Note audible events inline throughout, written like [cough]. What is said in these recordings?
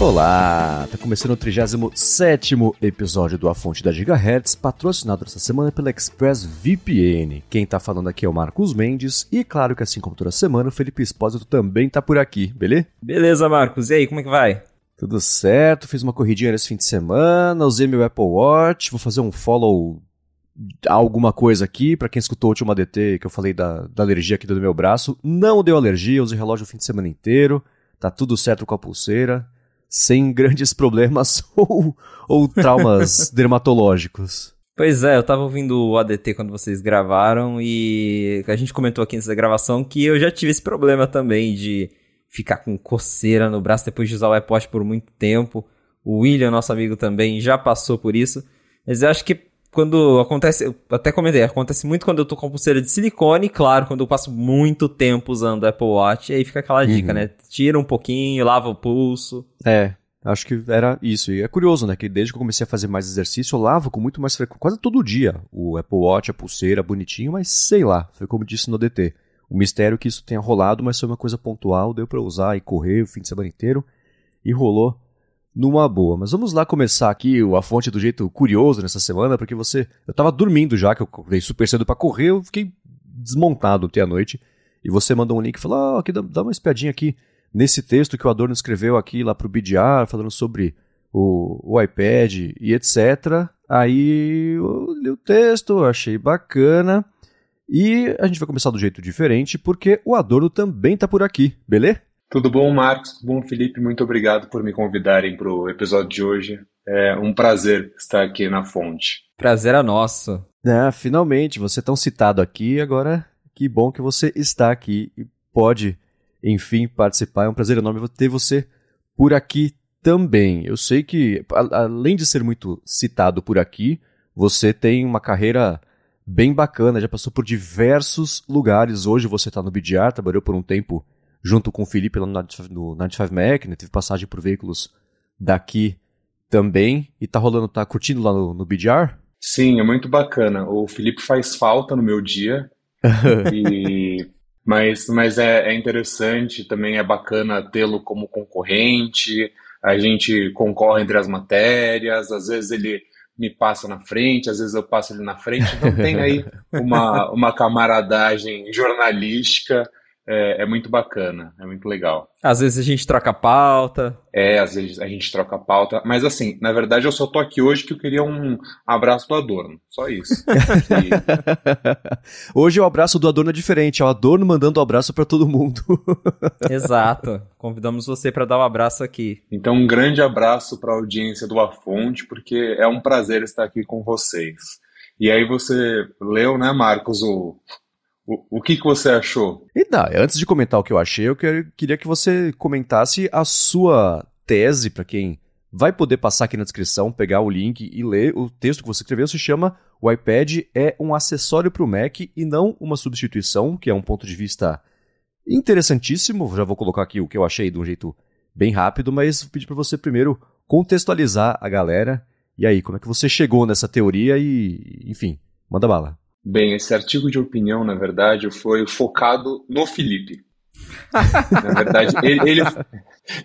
Olá, tá começando o 37 episódio do A Fonte da Gigahertz, patrocinado essa semana pela ExpressVPN. Quem tá falando aqui é o Marcos Mendes e claro que assim como toda semana o Felipe Espósito também tá por aqui, beleza? Beleza, Marcos. E aí, como é que vai? Tudo certo, fiz uma corridinha nesse fim de semana, usei meu Apple Watch, vou fazer um follow alguma coisa aqui, para quem escutou o último ADT que eu falei da, da alergia aqui do meu braço, não deu alergia, usei relógio o fim de semana inteiro, tá tudo certo com a pulseira sem [laughs] grandes problemas ou, ou traumas [laughs] dermatológicos. Pois é, eu tava ouvindo o ADT quando vocês gravaram e a gente comentou aqui nessa gravação que eu já tive esse problema também de ficar com coceira no braço depois de usar o Apple Watch por muito tempo. O William, nosso amigo também, já passou por isso. Mas eu acho que quando acontece, eu até comentei, acontece muito quando eu tô com pulseira de silicone, claro, quando eu passo muito tempo usando o Apple Watch, aí fica aquela dica, uhum. né? Tira um pouquinho, lava o pulso. É, acho que era isso. E é curioso, né? Que desde que eu comecei a fazer mais exercício, eu lavo com muito mais frequência, quase todo dia, o Apple Watch, a pulseira, bonitinho, mas sei lá, foi como disse no DT. O mistério é que isso tenha rolado, mas foi uma coisa pontual, deu para usar e correr o fim de semana inteiro, e rolou numa boa. Mas vamos lá começar aqui a fonte do jeito curioso nessa semana, porque você. Eu tava dormindo já, que eu acordei super cedo para correr, eu fiquei desmontado até a noite. E você mandou um link e falou: ah, aqui, dá, dá uma espiadinha aqui nesse texto que o Adorno escreveu aqui lá pro BDR, falando sobre o, o iPad e etc. Aí eu li o texto, achei bacana. E a gente vai começar do jeito diferente, porque o Adorno também tá por aqui, beleza? Tudo bom, Marcos? Tudo bom, Felipe? Muito obrigado por me convidarem para o episódio de hoje. É um prazer estar aqui na fonte. Prazer é nosso. É, finalmente, você é tão citado aqui, agora que bom que você está aqui e pode, enfim, participar. É um prazer enorme ter você por aqui também. Eu sei que, além de ser muito citado por aqui, você tem uma carreira bem bacana, já passou por diversos lugares. Hoje você está no BDR, trabalhou por um tempo junto com o Felipe lá no 95 Mac, né? Teve passagem por veículos daqui também. E tá rolando, tá curtindo lá no, no BDR? Sim, é muito bacana. O Felipe faz falta no meu dia. [laughs] e, mas mas é, é interessante, também é bacana tê-lo como concorrente. A gente concorre entre as matérias, às vezes ele me passa na frente, às vezes eu passo ele na frente. Então tem aí [laughs] uma, uma camaradagem jornalística é, é, muito bacana, é muito legal. Às vezes a gente troca pauta. É, às vezes a gente troca pauta. Mas assim, na verdade eu só tô aqui hoje que eu queria um abraço do Adorno. Só isso. e... [laughs] Hoje o abraço do Adorno é diferente. É o Adorno mandando um abraço para todo mundo. [laughs] Exato. Convidamos você para dar um abraço aqui. Então, um grande abraço para a audiência do A Fonte, porque é um prazer estar aqui com vocês. E aí você leu, né, Marcos, o o, que, que você achou? E tá, antes de comentar o que eu achei, eu queria que você comentasse a sua tese para quem vai poder passar aqui na descrição, pegar o link e ler o texto que você escreveu. Se chama O iPad é um acessório para o Mac e não uma substituição, que é um ponto de vista interessantíssimo. Já vou colocar aqui o que eu achei de um jeito bem rápido, mas vou pedir para você primeiro contextualizar a galera. E aí, como é que você chegou nessa teoria e, enfim, manda bala. Bem, esse artigo de opinião, na verdade, foi focado no Felipe. [laughs] na verdade, ele, ele,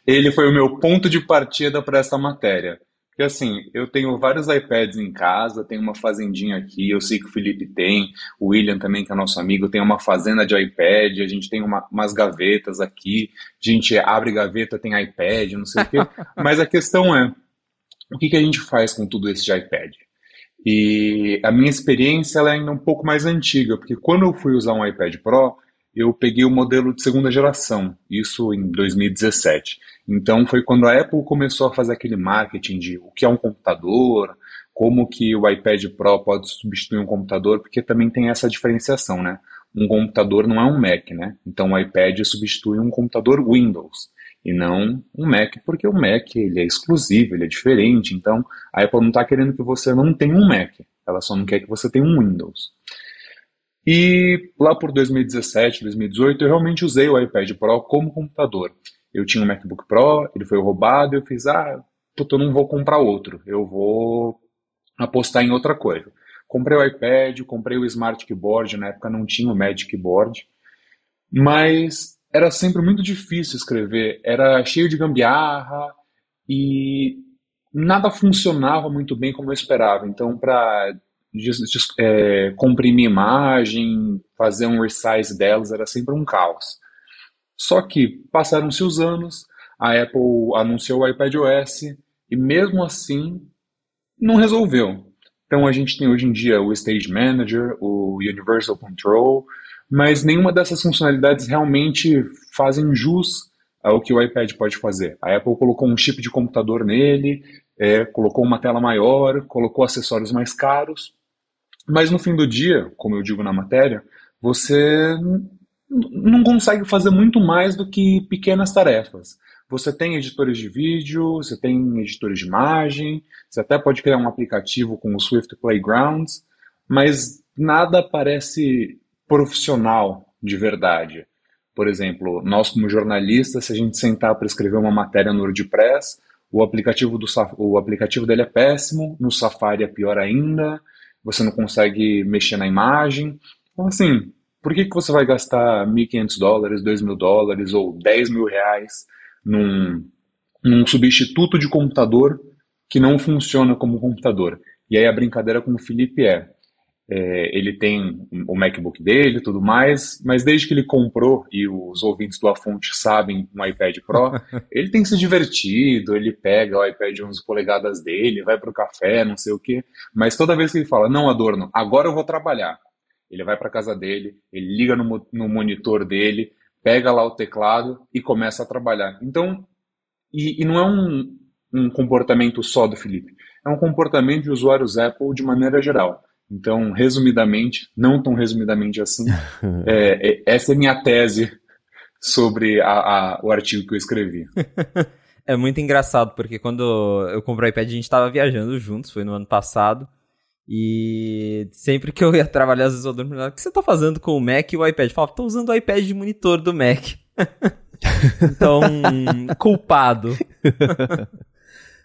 ele foi o meu ponto de partida para essa matéria. Porque assim, eu tenho vários iPads em casa, tenho uma fazendinha aqui, eu sei que o Felipe tem, o William também, que é nosso amigo, tem uma fazenda de iPad, a gente tem uma, umas gavetas aqui, a gente abre gaveta, tem iPad, não sei o quê. [laughs] Mas a questão é, o que, que a gente faz com tudo isso de iPad? E a minha experiência é ainda um pouco mais antiga, porque quando eu fui usar um iPad Pro, eu peguei o modelo de segunda geração, isso em 2017. Então foi quando a Apple começou a fazer aquele marketing de o que é um computador, como que o iPad Pro pode substituir um computador, porque também tem essa diferenciação, né? Um computador não é um Mac, né? Então o iPad substitui um computador Windows e não um Mac, porque o Mac ele é exclusivo, ele é diferente. Então a Apple não está querendo que você não tenha um Mac, ela só não quer que você tenha um Windows. E lá por 2017, 2018, eu realmente usei o iPad Pro como computador. Eu tinha um MacBook Pro, ele foi roubado, eu fiz, ah, puta, eu não vou comprar outro, eu vou apostar em outra coisa. Comprei o iPad, comprei o Smart Keyboard, na época não tinha o Magic Keyboard, mas era sempre muito difícil escrever, era cheio de gambiarra e nada funcionava muito bem como eu esperava. Então, para é, comprimir imagem, fazer um resize delas, era sempre um caos. Só que passaram-se os anos, a Apple anunciou o iPad OS e mesmo assim não resolveu. Então a gente tem hoje em dia o Stage Manager, o Universal Control, mas nenhuma dessas funcionalidades realmente fazem jus ao que o iPad pode fazer. A Apple colocou um chip de computador nele, é, colocou uma tela maior, colocou acessórios mais caros, mas no fim do dia, como eu digo na matéria, você não consegue fazer muito mais do que pequenas tarefas. Você tem editores de vídeo, você tem editores de imagem, você até pode criar um aplicativo com o Swift Playgrounds, mas nada parece profissional de verdade. Por exemplo, nós como jornalistas, se a gente sentar para escrever uma matéria no WordPress, o aplicativo, do, o aplicativo dele é péssimo, no Safari é pior ainda, você não consegue mexer na imagem. Então, assim, por que, que você vai gastar 1.500 dólares, 2.000 dólares ou 10 mil reais num, num substituto de computador que não funciona como computador? E aí a brincadeira com o Felipe é, é, ele tem o MacBook dele e tudo mais, mas desde que ele comprou, e os ouvintes do A Fonte sabem, um iPad Pro, [laughs] ele tem se divertido, ele pega o iPad 11 polegadas dele, vai para o café, não sei o quê, mas toda vez que ele fala, não, Adorno, agora eu vou trabalhar, ele vai para casa dele, ele liga no, no monitor dele, pega lá o teclado e começa a trabalhar. Então, e, e não é um, um comportamento só do Felipe, é um comportamento de usuários Apple de maneira geral. Então, resumidamente, não tão resumidamente assim, [laughs] é, é, essa é minha tese sobre a, a, o artigo que eu escrevi. [laughs] é muito engraçado, porque quando eu comprei o iPad, a gente estava viajando juntos, foi no ano passado. E sempre que eu ia trabalhar, às vezes eu dormia, o que você está fazendo com o Mac e o iPad? Eu falava, tô usando o iPad de monitor do Mac. [laughs] então, culpado.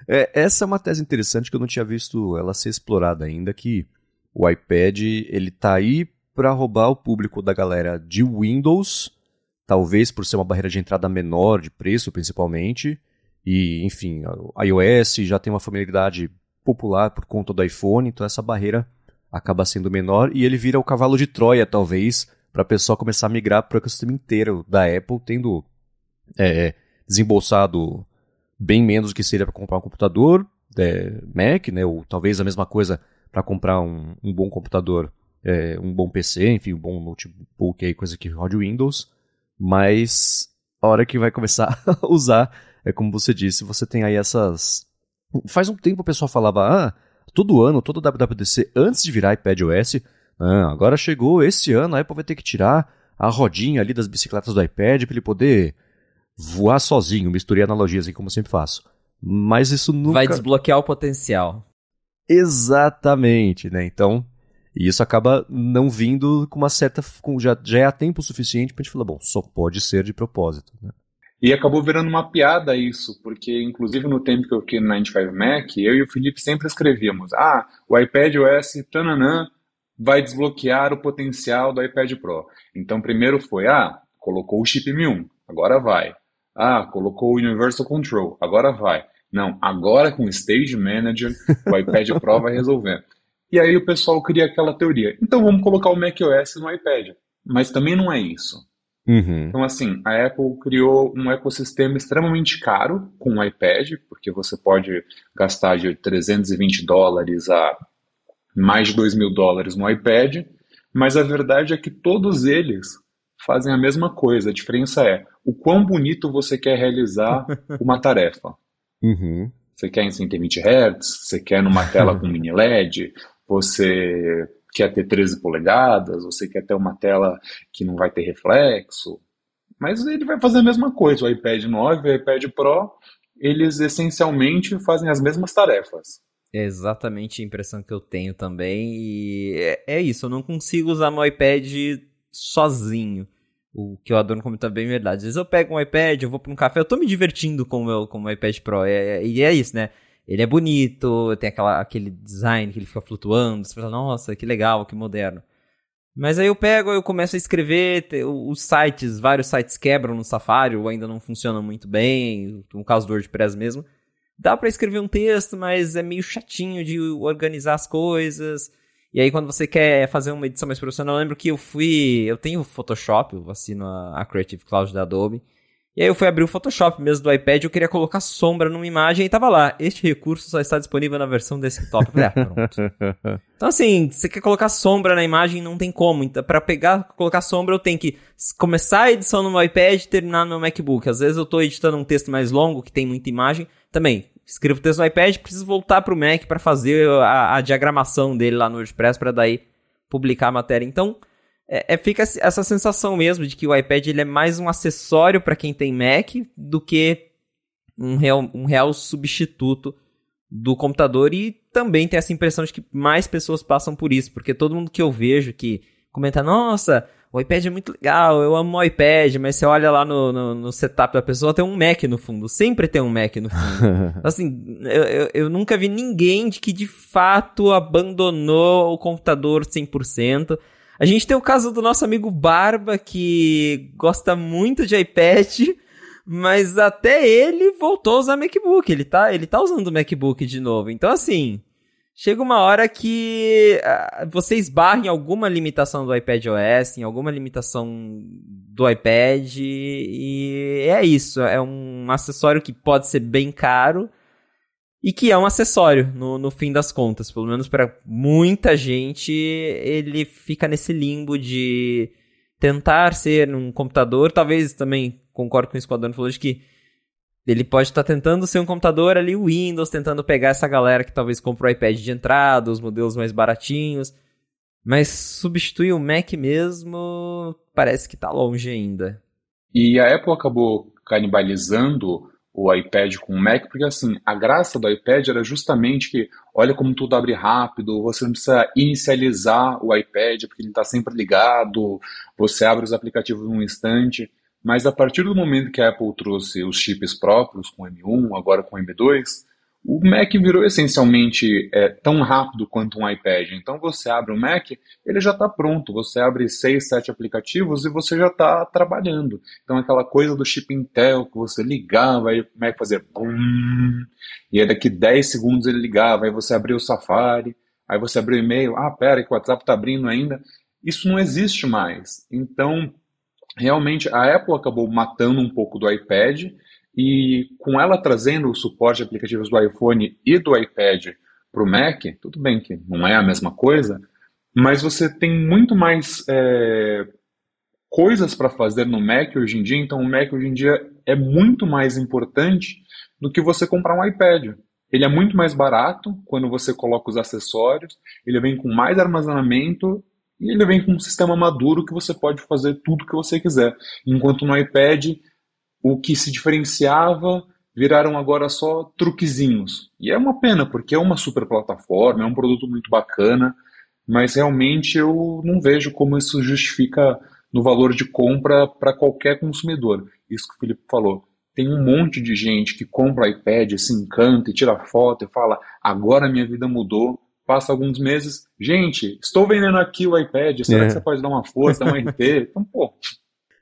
É, essa é uma tese interessante que eu não tinha visto ela ser explorada ainda, que o iPad ele tá aí para roubar o público da galera de Windows, talvez por ser uma barreira de entrada menor de preço principalmente, e enfim, a iOS já tem uma familiaridade popular por conta do iPhone, então essa barreira acaba sendo menor e ele vira o cavalo de Troia talvez para a pessoa começar a migrar para o ecossistema inteiro da Apple, tendo é, desembolsado bem menos do que seria para comprar um computador é, Mac, né, ou talvez a mesma coisa para comprar um, um, bom computador, é, um bom PC, enfim, um bom notebook, aí, coisa que rode Windows, mas a hora que vai começar [laughs] a usar, é como você disse, você tem aí essas... Faz um tempo o pessoal falava, ah, todo ano, todo WWDC, antes de virar iPadOS, ah, agora chegou esse ano, a Apple vai ter que tirar a rodinha ali das bicicletas do iPad para ele poder voar sozinho, misturei analogias aí como eu sempre faço. Mas isso nunca... Vai desbloquear o potencial. Exatamente, né? Então, isso acaba não vindo com uma certa. Com, já, já é a tempo suficiente pra gente falar, bom, só pode ser de propósito, né? E acabou virando uma piada isso, porque inclusive no tempo que eu fiquei no 95 Mac, eu e o Felipe sempre escrevíamos: ah, o iPad OS tananã vai desbloquear o potencial do iPad Pro. Então primeiro foi: ah, colocou o chip M1, agora vai. Ah, colocou o Universal Control, agora vai. Não, agora com o Stage Manager, o iPad Pro vai resolver. E aí o pessoal cria aquela teoria. Então vamos colocar o macOS no iPad. Mas também não é isso. Uhum. Então, assim, a Apple criou um ecossistema extremamente caro com o iPad, porque você pode gastar de 320 dólares a mais de 2 mil dólares no iPad, mas a verdade é que todos eles fazem a mesma coisa. A diferença é o quão bonito você quer realizar [laughs] uma tarefa. Uhum. Você quer em 120 Hz, você quer numa tela com [laughs] mini LED, você quer ter 13 polegadas, você quer ter uma tela que não vai ter reflexo. Mas ele vai fazer a mesma coisa. O iPad 9 e o iPad Pro, eles essencialmente fazem as mesmas tarefas. É exatamente a impressão que eu tenho também. E é, é isso, eu não consigo usar meu iPad sozinho. O que o Adorno comentou é bem verdade. Às vezes eu pego um iPad, eu vou para um café, eu tô me divertindo com o meu, com o iPad Pro. É, é, e é isso, né? Ele é bonito, tem aquela, aquele design que ele fica flutuando. Você fala, nossa, que legal, que moderno. Mas aí eu pego, eu começo a escrever, os sites, vários sites quebram no Safari, ou ainda não funcionam muito bem, no caso do WordPress mesmo. Dá para escrever um texto, mas é meio chatinho de organizar as coisas. E aí, quando você quer fazer uma edição mais profissional, eu lembro que eu fui. Eu tenho o Photoshop, eu assino a, a Creative Cloud da Adobe. E aí eu fui abrir o Photoshop mesmo do iPad, eu queria colocar sombra numa imagem e tava lá. Este recurso só está disponível na versão desktop. Eu falei, ah, pronto. [laughs] então assim, você quer colocar sombra na imagem, não tem como. Então, para pegar, colocar sombra, eu tenho que começar a edição no meu iPad e terminar no meu MacBook. Às vezes eu estou editando um texto mais longo, que tem muita imagem. Também, escrevo texto no iPad, preciso voltar para o Mac para fazer a, a, diagramação dele lá no WordPress para daí publicar a matéria. Então, é, é, fica essa sensação mesmo de que o iPad ele é mais um acessório para quem tem Mac do que um real, um real substituto do computador e também tem essa impressão de que mais pessoas passam por isso, porque todo mundo que eu vejo que comenta, nossa, o iPad é muito legal, eu amo o iPad, mas você olha lá no, no, no, setup da pessoa, tem um Mac no fundo, sempre tem um Mac no fundo. [laughs] assim, eu, eu, eu, nunca vi ninguém de que de fato abandonou o computador 100%. A gente tem o caso do nosso amigo Barba, que gosta muito de iPad, mas até ele voltou a usar MacBook, ele tá, ele tá usando o MacBook de novo. Então, assim, chega uma hora que uh, você esbarra em alguma limitação do iPad OS, em alguma limitação do iPad, e é isso. É um acessório que pode ser bem caro e que é um acessório no, no fim das contas. Pelo menos para muita gente, ele fica nesse limbo de tentar ser um computador. Talvez também concordo com que o Adorno falou de que ele pode estar tá tentando ser um computador ali Windows, tentando pegar essa galera que talvez compra o iPad de entrada, os modelos mais baratinhos. Mas substituir o Mac mesmo parece que está longe ainda. E a Apple acabou canibalizando o iPad com o Mac, porque assim, a graça do iPad era justamente que, olha como tudo abre rápido, você não precisa inicializar o iPad, porque ele está sempre ligado, você abre os aplicativos num instante. Mas a partir do momento que a Apple trouxe os chips próprios, com M1, agora com M2, o Mac virou essencialmente é, tão rápido quanto um iPad. Então você abre o Mac, ele já está pronto. Você abre seis, sete aplicativos e você já está trabalhando. Então aquela coisa do chip Intel que você ligava e o Mac fazia bum, e aí daqui 10 segundos ele ligava, aí você abriu o Safari, aí você abriu o e-mail, ah, pera, que o WhatsApp está abrindo ainda. Isso não existe mais. Então realmente a Apple acabou matando um pouco do iPad e com ela trazendo o suporte de aplicativos do iPhone e do iPad para o Mac, tudo bem que não é a mesma coisa, mas você tem muito mais é, coisas para fazer no Mac hoje em dia, então o Mac hoje em dia é muito mais importante do que você comprar um iPad. Ele é muito mais barato quando você coloca os acessórios, ele vem com mais armazenamento e ele vem com um sistema maduro que você pode fazer tudo que você quiser. Enquanto no iPad, o que se diferenciava viraram agora só truquezinhos. E é uma pena, porque é uma super plataforma, é um produto muito bacana, mas realmente eu não vejo como isso justifica no valor de compra para qualquer consumidor. Isso que o Felipe falou. Tem um monte de gente que compra iPad, se encanta e tira foto e fala: agora minha vida mudou passa alguns meses, gente, estou vendendo aqui o iPad, será é. que você pode dar uma força, dar um RT? [laughs] Então, pô.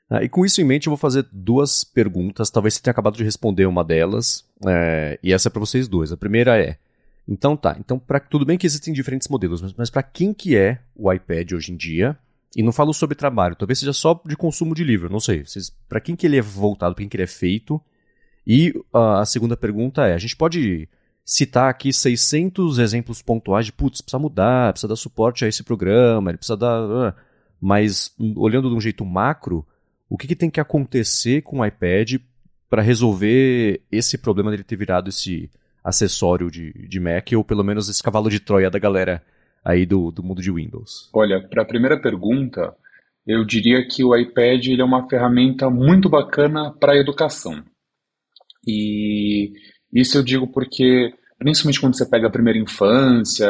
Ah, e com isso em mente, eu vou fazer duas perguntas. Talvez você tenha acabado de responder uma delas. É, e essa é para vocês dois. A primeira é: então tá, então pra, tudo bem que existem diferentes modelos, mas, mas para quem que é o iPad hoje em dia? E não falo sobre trabalho, talvez seja só de consumo de livro, não sei. Para quem que ele é voltado, para quem que ele é feito? E uh, a segunda pergunta é: a gente pode citar aqui 600 exemplos pontuais de, putz, precisa mudar, precisa dar suporte a esse programa, ele precisa dar... Ah, mas, olhando de um jeito macro, o que, que tem que acontecer com o iPad para resolver esse problema dele ter virado esse acessório de, de Mac, ou pelo menos esse cavalo de Troia da galera aí do, do mundo de Windows? Olha, para a primeira pergunta, eu diria que o iPad ele é uma ferramenta muito bacana para a educação. E isso eu digo porque, principalmente quando você pega a primeira infância,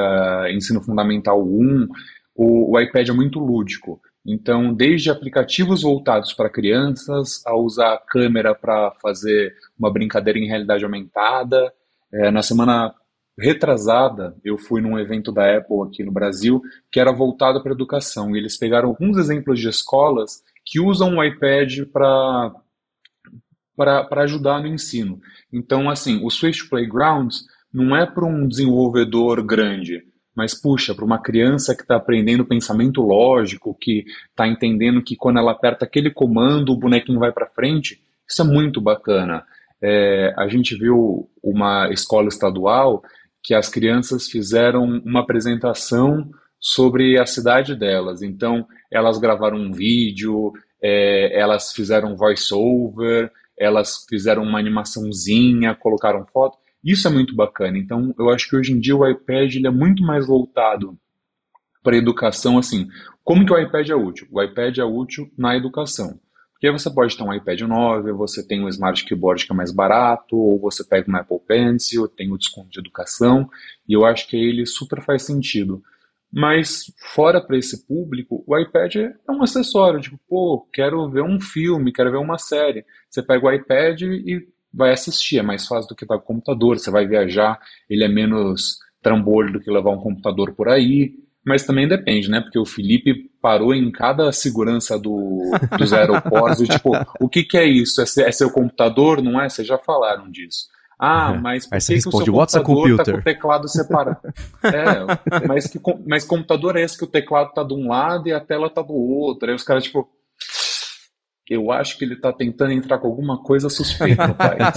ensino fundamental 1, o, o iPad é muito lúdico. Então, desde aplicativos voltados para crianças, a usar a câmera para fazer uma brincadeira em realidade aumentada. É, na semana retrasada, eu fui num evento da Apple aqui no Brasil que era voltado para educação. E eles pegaram alguns exemplos de escolas que usam o iPad para para ajudar no ensino. Então, assim, o Switch Playgrounds não é para um desenvolvedor grande, mas puxa, para uma criança que está aprendendo pensamento lógico, que está entendendo que quando ela aperta aquele comando, o bonequinho vai para frente, isso é muito bacana. É, a gente viu uma escola estadual que as crianças fizeram uma apresentação sobre a cidade delas. Então, elas gravaram um vídeo, é, elas fizeram voice-over, elas fizeram uma animaçãozinha, colocaram foto. Isso é muito bacana. Então, eu acho que hoje em dia o iPad ele é muito mais voltado para a educação, assim. Como que o iPad é útil? O iPad é útil na educação. Porque você pode ter um iPad 9, você tem um Smart Keyboard que é mais barato, ou você pega um Apple Pencil, tem o desconto de educação, e eu acho que ele super faz sentido. Mas fora para esse público, o iPad é um acessório, tipo, pô, quero ver um filme, quero ver uma série. Você pega o iPad e vai assistir, é mais fácil do que estar com o computador, você vai viajar, ele é menos trambolho do que levar um computador por aí, mas também depende, né? Porque o Felipe parou em cada segurança do, dos aeroportos, e, tipo, o que, que é isso? É, é seu computador, não é? Vocês já falaram disso. Ah, [laughs] mas por Aí que, que o seu computador tá com o teclado separado? [laughs] é, mas que, mas computador é esse que o teclado tá de um lado e a tela tá do outro? Aí os caras, tipo, eu acho que ele está tentando entrar com alguma coisa suspeita no país. [laughs]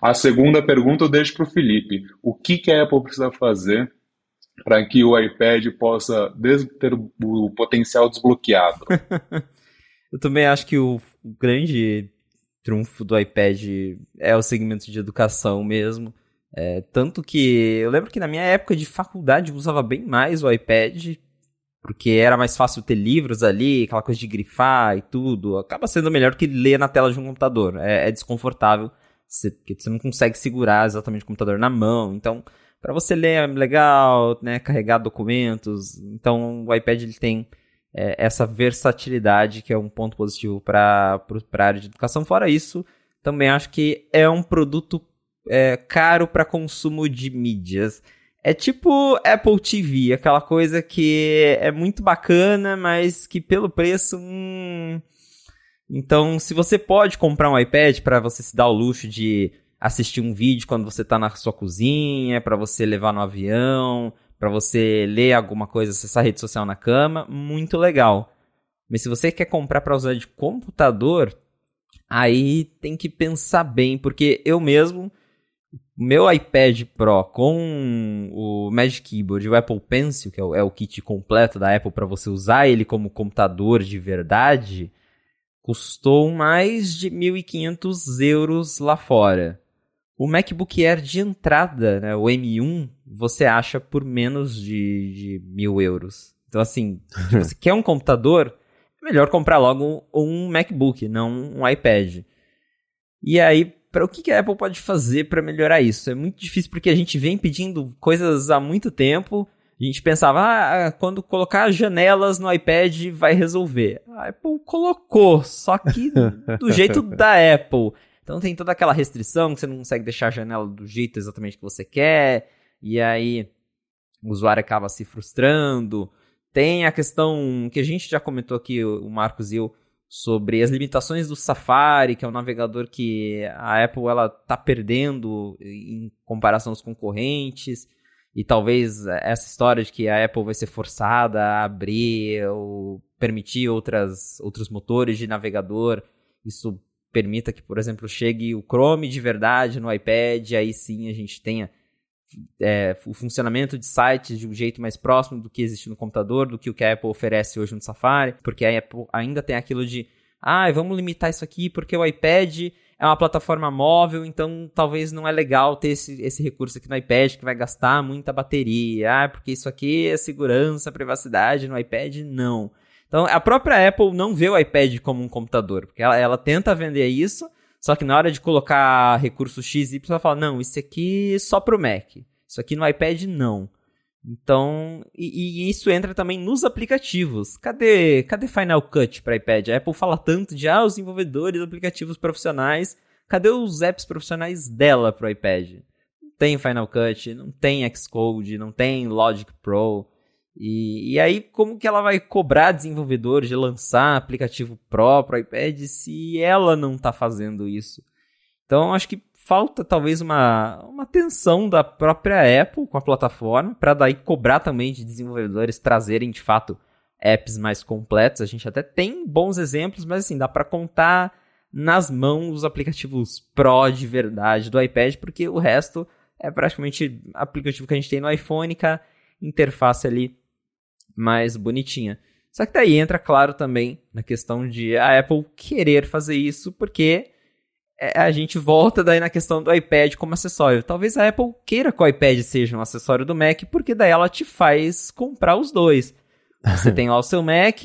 a segunda pergunta eu deixo para o Felipe. O que, que a Apple precisa fazer para que o iPad possa ter o potencial desbloqueado? eu também acho que o grande trunfo do iPad é o segmento de educação mesmo. É, tanto que eu lembro que na minha época de faculdade eu usava bem mais o iPad porque era mais fácil ter livros ali, aquela coisa de grifar e tudo. Acaba sendo melhor que ler na tela de um computador. É, é desconfortável, você, porque você não consegue segurar exatamente o computador na mão. Então, para você ler é legal, né, carregar documentos. Então, o iPad ele tem é, essa versatilidade que é um ponto positivo para a área de educação. Fora isso, também acho que é um produto é, caro para consumo de mídias. É tipo Apple TV, aquela coisa que é muito bacana, mas que pelo preço. Hum... Então, se você pode comprar um iPad para você se dar o luxo de assistir um vídeo quando você está na sua cozinha, para você levar no avião, para você ler alguma coisa, acessar rede social na cama, muito legal. Mas se você quer comprar para usar de computador, aí tem que pensar bem, porque eu mesmo meu iPad Pro com o Magic Keyboard e o Apple Pencil, que é o, é o kit completo da Apple para você usar ele como computador de verdade, custou mais de 1.500 euros lá fora. O MacBook Air de entrada, né, o M1, você acha por menos de, de mil euros. Então, assim, se você [laughs] quer um computador, é melhor comprar logo um MacBook, não um iPad. E aí, para o que, que a Apple pode fazer para melhorar isso? É muito difícil porque a gente vem pedindo coisas há muito tempo. A gente pensava, ah, quando colocar janelas no iPad vai resolver. A Apple colocou, só que [laughs] do jeito da Apple. Então tem toda aquela restrição que você não consegue deixar a janela do jeito exatamente que você quer. E aí o usuário acaba se frustrando. Tem a questão que a gente já comentou aqui, o Marcos e eu, sobre as limitações do Safari, que é um navegador que a Apple ela tá perdendo em comparação aos concorrentes. E talvez essa história de que a Apple vai ser forçada a abrir ou permitir outras, outros motores de navegador, isso permita que, por exemplo, chegue o Chrome de verdade no iPad, aí sim a gente tenha é, o funcionamento de sites de um jeito mais próximo do que existe no computador, do que o que a Apple oferece hoje no Safari, porque a Apple ainda tem aquilo de, ah, vamos limitar isso aqui porque o iPad é uma plataforma móvel, então talvez não é legal ter esse, esse recurso aqui no iPad que vai gastar muita bateria, ah, porque isso aqui é segurança, privacidade, no iPad não. Então a própria Apple não vê o iPad como um computador, porque ela, ela tenta vender isso, só que na hora de colocar recurso X, Y, ela fala, não, isso aqui só pro Mac. Isso aqui no iPad, não. Então, e, e, isso entra também nos aplicativos. Cadê, cadê Final Cut para iPad? A Apple fala tanto de ah, os desenvolvedores aplicativos profissionais. Cadê os apps profissionais dela para o iPad? Não tem Final Cut, não tem Xcode, não tem Logic Pro. E, e aí, como que ela vai cobrar desenvolvedores de lançar aplicativo para iPad se ela não está fazendo isso? Então, acho que falta talvez uma, uma atenção da própria Apple com a plataforma, para daí cobrar também de desenvolvedores trazerem de fato apps mais completos. A gente até tem bons exemplos, mas assim, dá para contar nas mãos os aplicativos Pro de verdade do iPad, porque o resto é praticamente aplicativo que a gente tem no iPhone, com interface ali mais bonitinha. Só que daí entra, claro, também na questão de a Apple querer fazer isso, porque é, a gente volta daí na questão do iPad como acessório. Talvez a Apple queira que o iPad seja um acessório do Mac, porque daí ela te faz comprar os dois. Você [laughs] tem lá o seu Mac,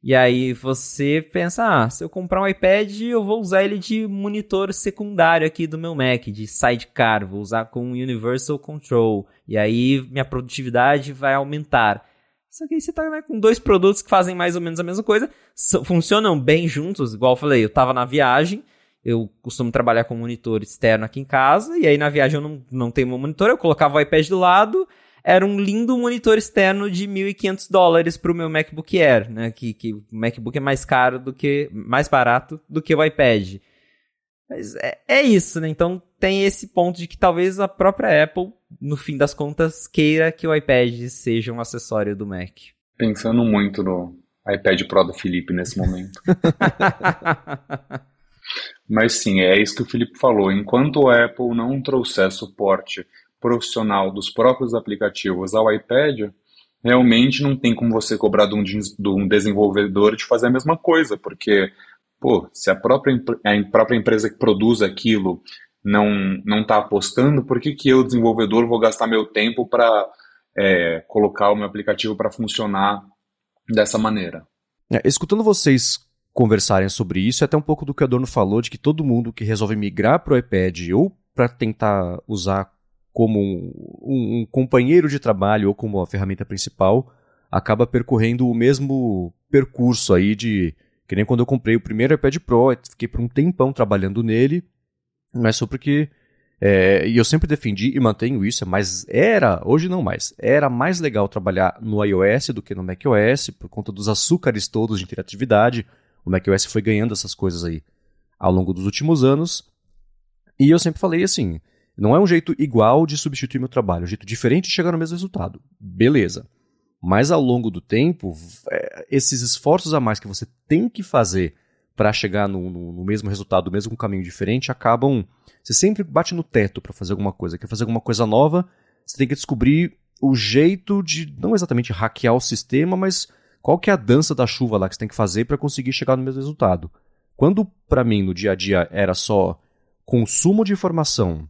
e aí você pensa, ah, se eu comprar um iPad, eu vou usar ele de monitor secundário aqui do meu Mac, de sidecar, vou usar com Universal Control, e aí minha produtividade vai aumentar. Só que aí você tá né, com dois produtos que fazem mais ou menos a mesma coisa, funcionam bem juntos, igual eu falei, eu tava na viagem, eu costumo trabalhar com monitor externo aqui em casa, e aí na viagem eu não, não tenho meu monitor, eu colocava o iPad do lado, era um lindo monitor externo de 1.500 dólares para o meu MacBook Air, né? Que, que o MacBook é mais caro do que, mais barato do que o iPad. Mas é, é isso, né? Então tem esse ponto de que talvez a própria Apple, no fim das contas, queira que o iPad seja um acessório do Mac. Pensando muito no iPad Pro do Felipe nesse momento. [laughs] Mas sim, é isso que o Felipe falou. Enquanto a Apple não trouxer suporte profissional dos próprios aplicativos ao iPad, realmente não tem como você cobrar de um, de um desenvolvedor de fazer a mesma coisa, porque, pô, se a própria, a própria empresa que produz aquilo não não está apostando, por que, que eu, desenvolvedor, vou gastar meu tempo para é, colocar o meu aplicativo para funcionar dessa maneira? É, escutando vocês conversarem sobre isso, é até um pouco do que o Adorno falou, de que todo mundo que resolve migrar para o iPad ou para tentar usar como um, um, um, companheiro de trabalho ou como a ferramenta principal, acaba percorrendo o mesmo percurso aí de. Que nem quando eu comprei o primeiro iPad Pro, fiquei por um tempão trabalhando nele, mas só porque. É, e eu sempre defendi e mantenho isso, mas era, hoje não mais, era mais legal trabalhar no iOS do que no macOS, por conta dos açúcares todos de interatividade, o macOS foi ganhando essas coisas aí ao longo dos últimos anos. E eu sempre falei assim: não é um jeito igual de substituir meu trabalho, é um jeito diferente de chegar no mesmo resultado. Beleza. Mas ao longo do tempo, é, esses esforços a mais que você tem que fazer para chegar no, no, no, mesmo resultado, mesmo com um caminho diferente, acabam. Você sempre bate no teto para fazer alguma coisa. Quer fazer alguma coisa nova, você tem que descobrir o jeito de não exatamente hackear o sistema, mas qual que é a dança da chuva lá que você tem que fazer para conseguir chegar no mesmo resultado? Quando para mim no dia a dia era só consumo de informação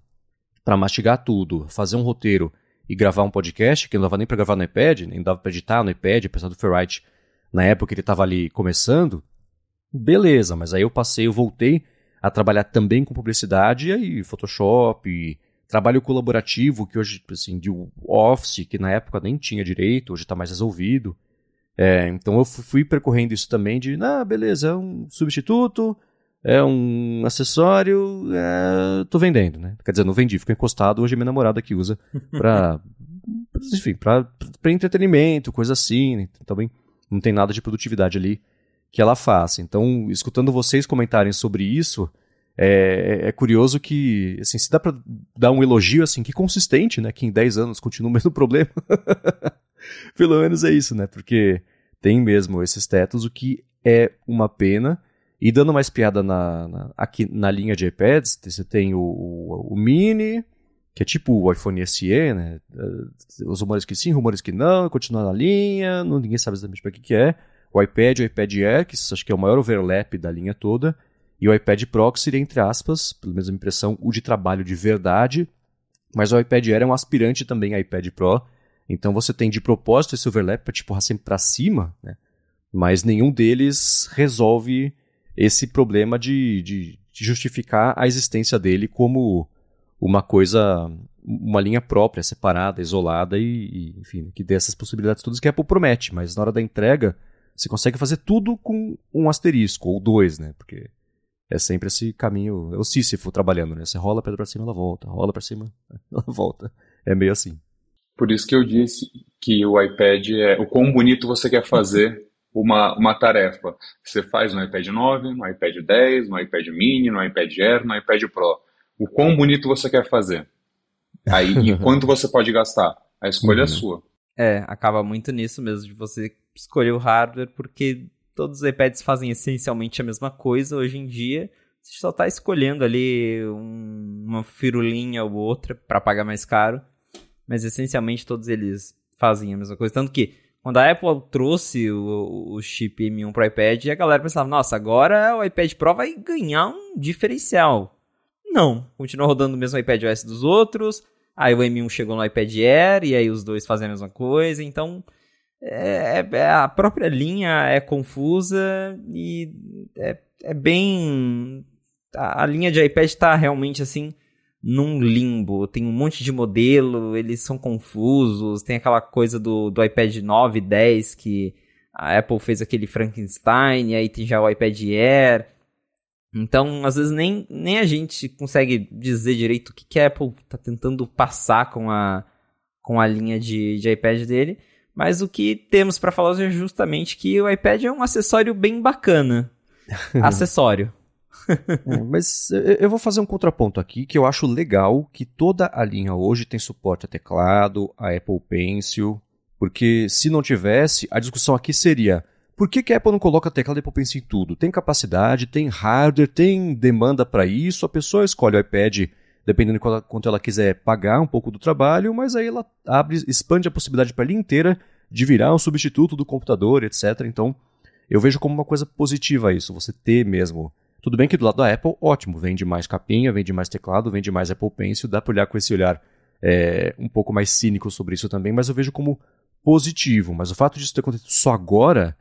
para mastigar tudo, fazer um roteiro e gravar um podcast, que não dava nem para gravar no iPad, nem dava para editar no iPad, apesar do Ferrite na época ele estava ali começando, beleza, mas aí eu passei, eu voltei a trabalhar também com publicidade e aí Photoshop, e trabalho colaborativo que hoje assim de Office que na época nem tinha direito, hoje está mais resolvido. É, então eu fui percorrendo isso também de, ah, beleza, é um substituto, é um acessório, é, tô vendendo, né? Quer dizer, não vendi, ficou encostado, hoje é minha namorada que usa [laughs] pra, enfim, pra entretenimento, coisa assim, né? também não tem nada de produtividade ali que ela faça. Então, escutando vocês comentarem sobre isso, é, é, curioso que, assim, se dá pra dar um elogio, assim, que consistente, né? Que em 10 anos continua o [laughs] mesmo problema. Pelo menos é isso, né? Porque tem mesmo esses tetos, o que é uma pena. E dando mais piada na, na aqui na linha de iPads, você tem o, o, o, Mini, que é tipo o iPhone SE, né? Os rumores que sim, rumores que não, continua na linha, não, ninguém sabe exatamente para que, que é. O iPad, o iPad Air, que acho que é o maior overlap da linha toda, e o iPad Pro, que seria, entre aspas, pelo menos a impressão, o de trabalho de verdade. Mas o iPad Air é um aspirante também a iPad Pro, então você tem de propósito esse overlap para te empurrar sempre para cima, né? mas nenhum deles resolve esse problema de, de, de, justificar a existência dele como uma coisa uma linha própria, separada, isolada e, e, enfim, que dê essas possibilidades todas que a Apple promete, mas na hora da entrega você consegue fazer tudo com um asterisco ou dois, né? Porque é sempre esse caminho, é o Sísifo trabalhando, né? Você rola a pedra para cima, ela volta, rola para cima, [laughs] ela volta. É meio assim. Por isso que eu disse que o iPad é o quão bonito você quer fazer [laughs] uma, uma tarefa. Você faz no iPad 9, no iPad 10, no iPad mini, no iPad Air, no iPad Pro. O quão bonito você quer fazer. Aí, e [laughs] quanto você pode gastar? A escolha é uhum. é sua. É, acaba muito nisso mesmo, de você escolher o hardware, porque todos os iPads fazem essencialmente a mesma coisa hoje em dia. Você só está escolhendo ali um, uma firulinha ou outra para pagar mais caro, mas essencialmente todos eles fazem a mesma coisa. Tanto que quando a Apple trouxe o, o chip M1 para o iPad, a galera pensava, nossa, agora o iPad Pro vai ganhar um diferencial. Não, continua rodando o mesmo iPad OS dos outros, aí o M1 chegou no iPad Air, e aí os dois fazem a mesma coisa, então é, é, a própria linha é confusa e é, é bem. A, a, linha de iPad está realmente assim num limbo. Tem um monte de modelo, eles são confusos. Tem aquela coisa do, do iPad 9, 10 que a Apple fez aquele Frankenstein, e aí tem já o iPad Air. Então, às vezes, nem, nem a gente consegue dizer direito o que, que a Apple está tentando passar com a, com a linha de, de iPad dele. Mas o que temos para falar hoje é justamente que o iPad é um acessório bem bacana. [laughs] acessório. é, mas eu vou fazer um contraponto aqui que eu acho legal que toda a linha hoje tem suporte a teclado, a Apple Pencil, porque se não tivesse, a discussão aqui seria por que, que a Apple não coloca teclado e Apple Pencil em tudo? Tem capacidade, tem hardware, tem demanda para isso, a pessoa escolhe o iPad dependendo de quanto ela quiser pagar um pouco do trabalho, mas aí ela abre, expande a possibilidade para a linha inteira de virar um substituto do computador, etc. Então, eu vejo como uma coisa positiva isso, você ter mesmo. Tudo bem que do lado da Apple, ótimo, vende mais capinha, vende mais teclado, vende mais Apple Pencil, dá para olhar com esse olhar é, um pouco mais cínico sobre isso também, mas eu vejo como positivo. Mas o fato disso ter acontecido só agora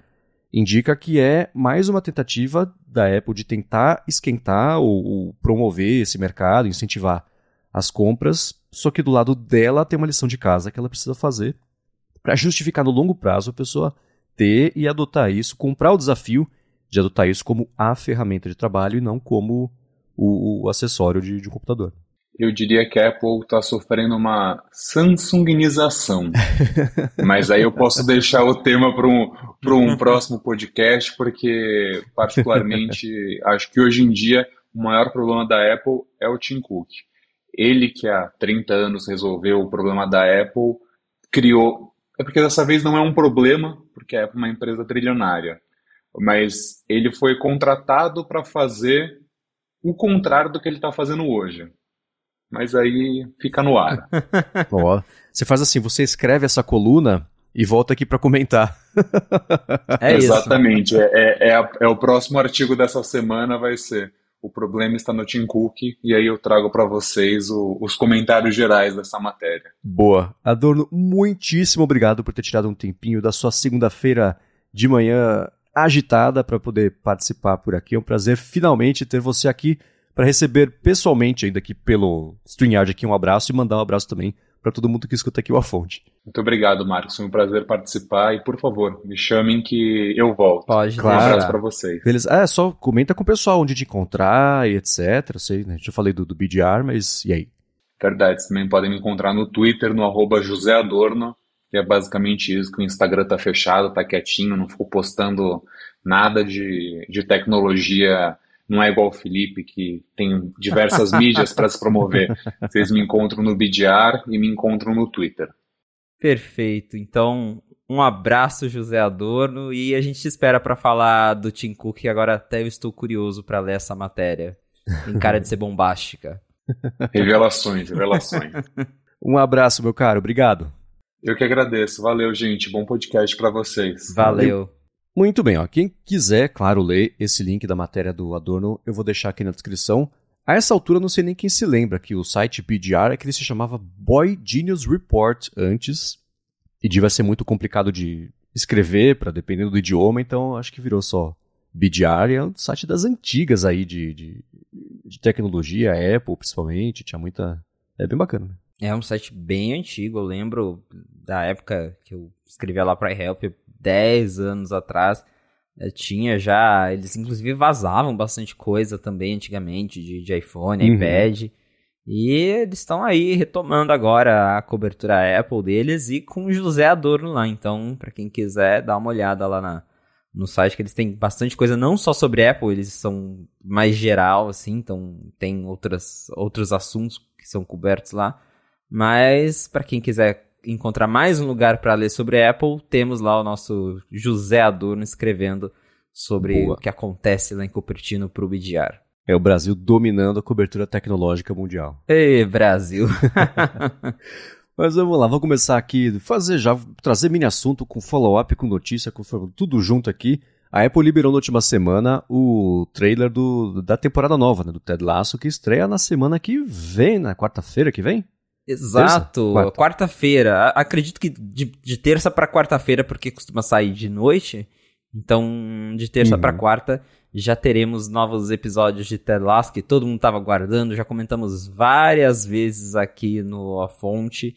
indica que é mais uma tentativa da Apple de tentar esquentar ou, ou, promover esse mercado, incentivar as compras, só que do lado dela tem uma lição de casa que ela precisa fazer para justificar no longo prazo a pessoa ter e adotar isso, comprar o desafio de adotar isso como a ferramenta de trabalho e não como o, o acessório de, de um computador eu diria que a Apple está sofrendo uma Samsungização. [laughs] Mas aí eu posso deixar o tema para um, um próximo podcast, porque, particularmente, [laughs] acho que hoje em dia o maior problema da Apple é o Tim Cook. Ele, que há 30 anos resolveu o problema da Apple, criou. É porque dessa vez não é um problema, porque a Apple é uma empresa trilionária. Mas ele foi contratado para fazer o contrário do que ele está fazendo hoje mas aí fica no ar. [laughs] Ó, você faz assim, você escreve essa coluna e volta aqui para comentar. [laughs] É Exatamente, é, é, é, é, o próximo artigo dessa semana vai ser o problema está no Tim Cook e aí eu trago para vocês o, os comentários gerais dessa matéria. Boa. Adorno, muitíssimo obrigado por ter tirado um tempinho da sua segunda-feira de manhã agitada para poder participar por aqui. É um prazer finalmente ter você aqui para receber pessoalmente, ainda aqui pelo StreamYard, aqui um abraço e mandar um abraço também para todo mundo que escuta aqui o A Fonte. Muito obrigado, Marcos. Foi um prazer participar e, por favor, me chamem que eu volto. Pode, claro. Um abraço para vocês. Beleza. É, só comenta com o pessoal onde te encontrar e etc. Eu sei, né? Já falei do, do BDR, mas e aí? Verdade. Vocês também podem me encontrar no Twitter, no arroba José Adorno. E é basicamente isso, que o Instagram tá fechado, tá quietinho, não fico postando nada de, de tecnologia não é igual o Felipe, que tem diversas mídias para se promover. [laughs] Vocês me encontram no BDR e me encontram no Twitter. Perfeito. Então, um abraço, José Adorno, e a gente espera para falar do Tim Cook, que agora até eu estou curioso para ler essa matéria. Tem cara de ser bombástica. [laughs] Revelações, revelações. [laughs] um abraço, meu caro. Obrigado. Eu que agradeço. Valeu, gente. Bom podcast para vocês. Valeu. Muito bem, ó. quem quiser, claro, ler esse link da matéria do Adorno, eu vou deixar aqui na descrição. A essa altura, não sei nem quem se lembra que o site BDR é que ele se chamava Boy Genius Report antes, e devia ser muito complicado de escrever, para dependendo do idioma, então acho que virou só BDR. É um site das antigas aí de, de, de tecnologia, Apple principalmente, tinha muita. É bem bacana. Né? É um site bem antigo, eu lembro da época que eu escrevia lá para Help, 10 anos atrás, eh, tinha já, eles inclusive vazavam bastante coisa também antigamente de, de iPhone, uhum. iPad. E eles estão aí retomando agora a cobertura Apple deles e com o José Adorno lá. Então, para quem quiser dar uma olhada lá na, no site, que eles têm bastante coisa, não só sobre Apple, eles são mais geral, assim, então tem outras, outros assuntos que são cobertos lá. Mas, para quem quiser encontrar mais um lugar para ler sobre Apple, temos lá o nosso José Adorno escrevendo sobre Boa. o que acontece lá em Cupertino para o BDR. É o Brasil dominando a cobertura tecnológica mundial. Ei, Brasil! [laughs] Mas vamos lá, vamos começar aqui, fazer já, trazer mini assunto com follow-up, com notícia, com tudo junto aqui. A Apple liberou na última semana o trailer do, da temporada nova, né, do Ted Lasso, que estreia na semana que vem, na quarta-feira que vem? Exato, quarta-feira. Acredito que de, de terça para quarta-feira, porque costuma sair de noite. Então, de terça uhum. para quarta, já teremos novos episódios de Ted Lasso que todo mundo estava aguardando. Já comentamos várias vezes aqui no A Fonte.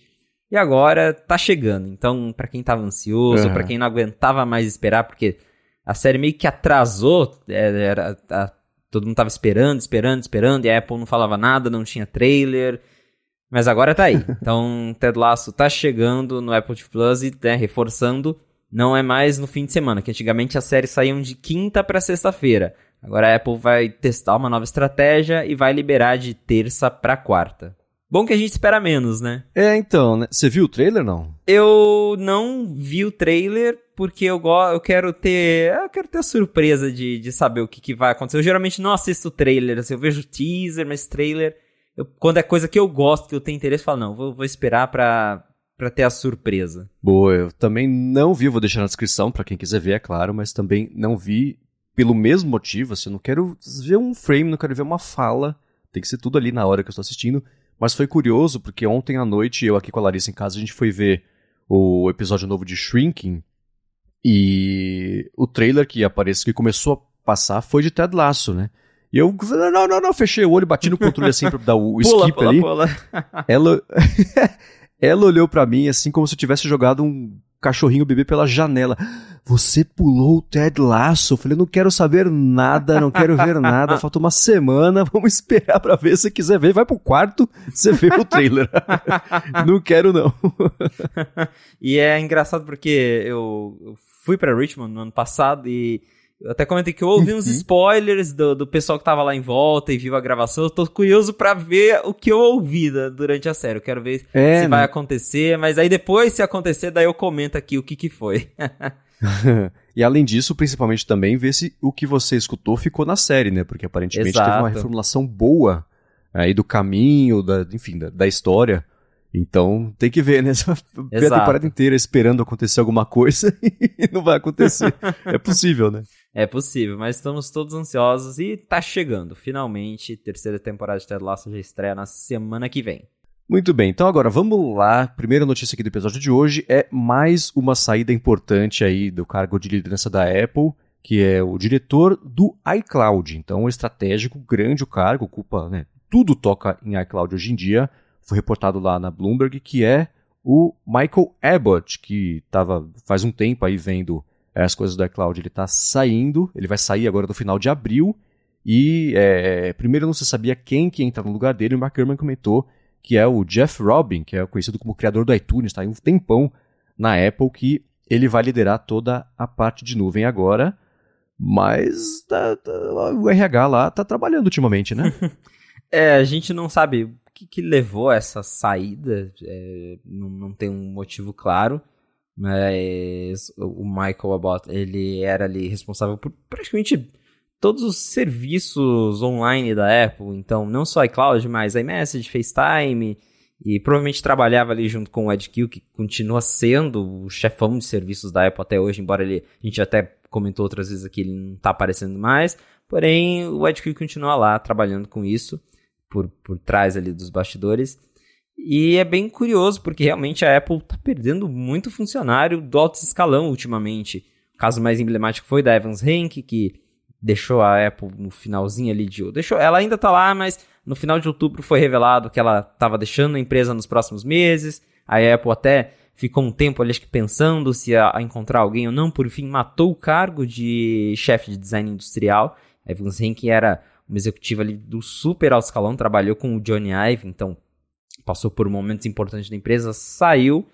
E agora tá chegando. Então, para quem tava ansioso, uhum. para quem não aguentava mais esperar, porque a série meio que atrasou, é, era, a, todo mundo tava esperando, esperando, esperando, e a Apple não falava nada, não tinha trailer. Mas agora tá aí. Então, Ted Lasso tá chegando no Apple TV Plus e né, reforçando não é mais no fim de semana, que antigamente as séries saíam de quinta para sexta-feira. Agora a Apple vai testar uma nova estratégia e vai liberar de terça para quarta. Bom que a gente espera menos, né? É, então, né? Você viu o trailer não? Eu não vi o trailer porque eu, go eu quero ter. Eu quero ter a surpresa de, de saber o que, que vai acontecer. Eu geralmente não assisto trailer, assim, eu vejo teaser, mas trailer. Eu, quando é coisa que eu gosto, que eu tenho interesse, eu falo, não, vou, vou esperar pra, para ter a surpresa. Boa, eu também não vi, vou deixar na descrição para quem quiser ver, é claro, mas também não vi pelo mesmo motivo, assim, eu não quero ver um frame, não quero ver uma fala, tem que ser tudo ali na hora que eu estou assistindo, mas foi curioso porque ontem à noite eu aqui com a Larissa em casa a gente foi ver o episódio novo de Shrinking e o trailer que apareceu, que começou a passar foi de Ted Lasso, né? E eu, não, não, não, fechei o olho, bati no controle assim pra dar o, [laughs] pula, skip pula, ali. Pula. [laughs] Ela, [laughs] Ela olhou para mim assim como se eu tivesse jogado um cachorrinho bebê pela janela. Você pulou o Ted Lasso. Eu falei, não quero saber nada, não quero ver nada. Falta uma semana, vamos esperar para ver. Se quiser ver, vai pro quarto, você vê o trailer. não quero não. e é engraçado porque eu fui para Richmond no ano passado e eu até comentei que eu ouvi uns uhum. spoilers do, do pessoal que tava lá em volta e viu a gravação. Eu tô curioso para ver o que eu ouvi durante a série. Eu quero ver é, se vai né? acontecer, mas aí depois, se acontecer, daí eu comento aqui o que que foi. [laughs] e além disso, principalmente também ver se o que você escutou ficou na série, né? Porque aparentemente Exato. teve uma reformulação boa aí do caminho, da, enfim, da, da história. Então tem que ver, né? [laughs] Você a temporada inteira esperando acontecer alguma coisa [laughs] e não vai acontecer. é possível, né? É possível, mas estamos todos ansiosos e tá chegando. Finalmente, terceira temporada de Ted Lasso já estreia na semana que vem. Muito bem, então agora vamos lá. Primeira notícia aqui do episódio de hoje é mais uma saída importante aí do cargo de liderança da Apple, que é o diretor do iCloud. Então, estratégico, grande o cargo, ocupa, né? Tudo toca em iCloud hoje em dia foi reportado lá na Bloomberg, que é o Michael Abbott, que estava faz um tempo aí vendo as coisas do iCloud. Ele está saindo, ele vai sair agora no final de abril. E é, primeiro não se sabia quem que ia entrar no lugar dele. O Mark Gurman comentou que é o Jeff Robin, que é conhecido como criador do iTunes, está aí um tempão na Apple, que ele vai liderar toda a parte de nuvem agora. Mas tá, tá, o RH lá está trabalhando ultimamente, né? [laughs] é, a gente não sabe que, que levou a essa saída, é, não, não tem um motivo claro, mas o Michael Abbott, ele era ali responsável por praticamente todos os serviços online da Apple, então não só iCloud, mas iMessage, FaceTime, e provavelmente trabalhava ali junto com o Ed Kill, que continua sendo o chefão de serviços da Apple até hoje, embora ele, a gente até comentou outras vezes aqui, ele não está aparecendo mais, porém o Ed Kill continua lá trabalhando com isso por, por trás ali dos bastidores. E é bem curioso, porque realmente a Apple está perdendo muito funcionário do alto escalão ultimamente. O caso mais emblemático foi da Evans Henke, que deixou a Apple no finalzinho ali de. Deixou, ela ainda está lá, mas No final de outubro foi revelado que ela estava deixando a empresa nos próximos meses. A Apple até ficou um tempo ali, acho que pensando se ia encontrar alguém ou não. Por fim, matou o cargo de chefe de design industrial. Evans Henke era um executivo ali do super alto escalão, trabalhou com o Johnny Ive, então passou por momentos importantes da empresa, saiu.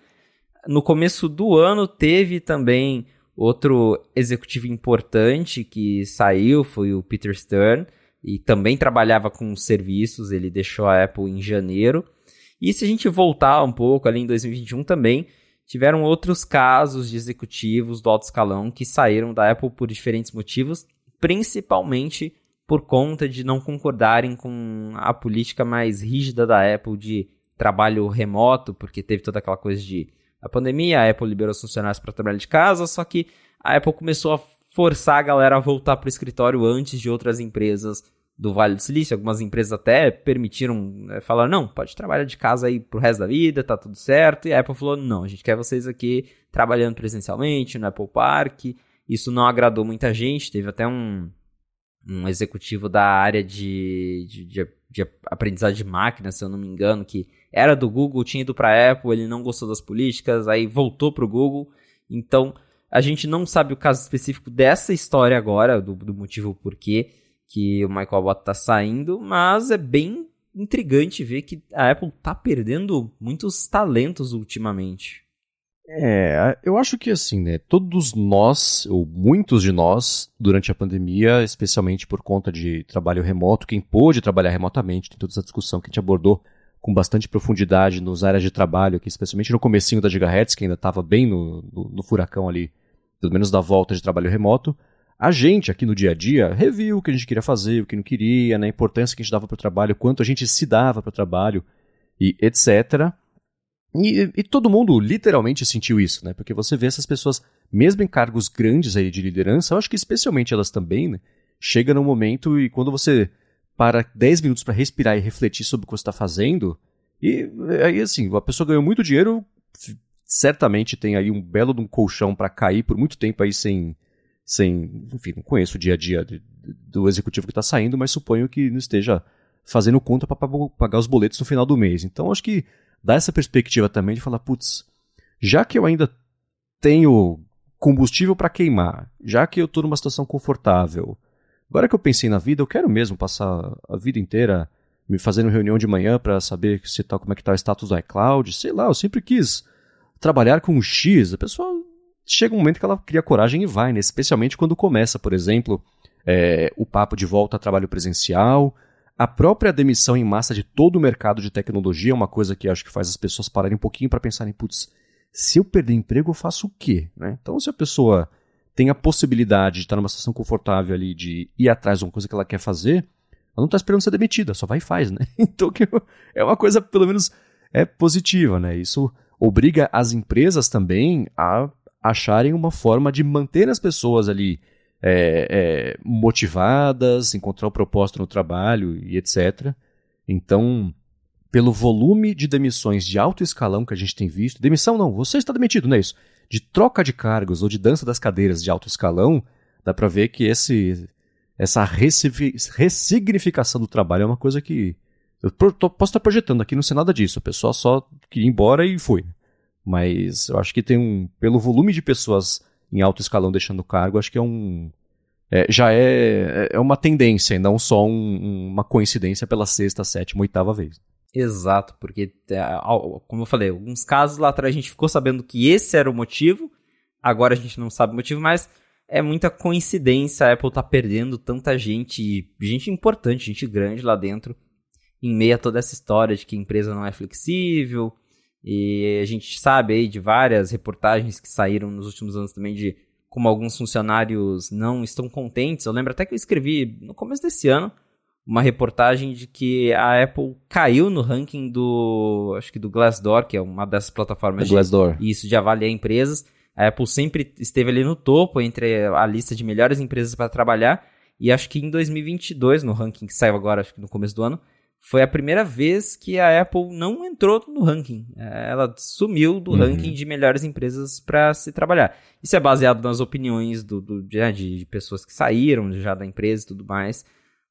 No começo do ano teve também outro executivo importante que saiu, foi o Peter Stern, e também trabalhava com serviços, ele deixou a Apple em janeiro. E se a gente voltar um pouco ali em 2021 também, tiveram outros casos de executivos do alto escalão que saíram da Apple por diferentes motivos, principalmente por conta de não concordarem com a política mais rígida da Apple de trabalho remoto, porque teve toda aquela coisa de a pandemia, a Apple liberou os funcionários para trabalhar de casa, só que a Apple começou a forçar a galera a voltar para o escritório antes de outras empresas do Vale do Silício. Algumas empresas até permitiram, né, falar não, pode trabalhar de casa aí pro resto da vida, tá tudo certo. E a Apple falou, não, a gente quer vocês aqui trabalhando presencialmente no Apple Park. Isso não agradou muita gente, teve até um, um executivo da área de, de, de, de aprendizagem de máquina, se eu não me engano, que era do Google, tinha ido para a Apple, ele não gostou das políticas, aí voltou para o Google. Então, a gente não sabe o caso específico dessa história agora, do, do motivo porquê que o Michael Abbott está saindo, mas é bem intrigante ver que a Apple está perdendo muitos talentos ultimamente. É, eu acho que assim, né, todos nós, ou muitos de nós, durante a pandemia, especialmente por conta de trabalho remoto, quem pôde trabalhar remotamente, tem toda essa discussão que a gente abordou com bastante profundidade nos áreas de trabalho, aqui, especialmente no comecinho da Gigahertz, que ainda estava bem no, no, no, furacão ali, pelo menos da volta de trabalho remoto, a gente aqui no dia a dia reviu o que a gente queria fazer, o que não queria, né, a importância que a gente dava para o trabalho, quanto a gente se dava para o trabalho e etc. E, e, todo mundo literalmente sentiu isso, né? Porque você vê essas pessoas, mesmo em cargos grandes aí de liderança, eu acho que especialmente elas também, né? Chega num momento e quando você para 10 minutos para respirar e refletir sobre o que você está fazendo, e aí assim, a pessoa ganhou muito dinheiro, certamente tem aí um belo de um colchão para cair por muito tempo aí sem, sem, enfim, não conheço o dia a dia de, do executivo que está saindo, mas suponho que não esteja fazendo conta para pagar os boletos no final do mês. Então acho que dá essa perspectiva também de falar, putz, já que eu ainda tenho combustível para queimar, já que eu estou numa situação confortável, agora que eu pensei na vida, eu quero mesmo passar a vida inteira me fazendo reunião de manhã para saber se tá, como é que está o status do iCloud, sei lá, eu sempre quis trabalhar com um X, a pessoa chega um momento que ela cria coragem e vai, né? especialmente quando começa, por exemplo, é, o papo de volta a trabalho presencial, a própria demissão em massa de todo o mercado de tecnologia é uma coisa que acho que faz as pessoas pararem um pouquinho para pensarem, putz, se eu perder emprego, eu faço o quê? Né? Então, se a pessoa tem a possibilidade de estar numa situação confortável ali, de ir atrás de uma coisa que ela quer fazer, ela não está esperando ser demitida, só vai e faz, né? [laughs] Então, é uma coisa, pelo menos, é positiva, né? Isso obriga as empresas também a acharem uma forma de manter as pessoas ali é, é, motivadas, encontrar o propósito no trabalho e etc. Então, pelo volume de demissões de alto escalão que a gente tem visto, demissão não, você está demitido, não é isso? De troca de cargos ou de dança das cadeiras de alto escalão, dá para ver que esse, essa ressignificação do trabalho é uma coisa que eu posso estar projetando aqui, não sei nada disso. A pessoa só queria ir embora e foi. Mas eu acho que tem um. Pelo volume de pessoas em alto escalão deixando o cargo, acho que é um. É, já é, é uma tendência e não só um, uma coincidência pela sexta, sétima, oitava vez. Exato, porque, é, como eu falei, alguns casos lá atrás a gente ficou sabendo que esse era o motivo, agora a gente não sabe o motivo, mas é muita coincidência a Apple tá perdendo tanta gente, gente importante, gente grande lá dentro, em meio a toda essa história de que a empresa não é flexível, e a gente sabe aí de várias reportagens que saíram nos últimos anos também de como alguns funcionários não estão contentes. Eu lembro até que eu escrevi no começo desse ano uma reportagem de que a Apple caiu no ranking do, acho que do Glassdoor, que é uma dessas plataformas de, Glassdoor. isso de avaliar empresas. A Apple sempre esteve ali no topo entre a lista de melhores empresas para trabalhar. E acho que em 2022, no ranking que saiu agora, acho que no começo do ano, foi a primeira vez que a Apple não entrou no ranking. É, ela sumiu do uhum. ranking de melhores empresas para se trabalhar. Isso é baseado nas opiniões do, do de, de, pessoas que saíram já da empresa e tudo mais.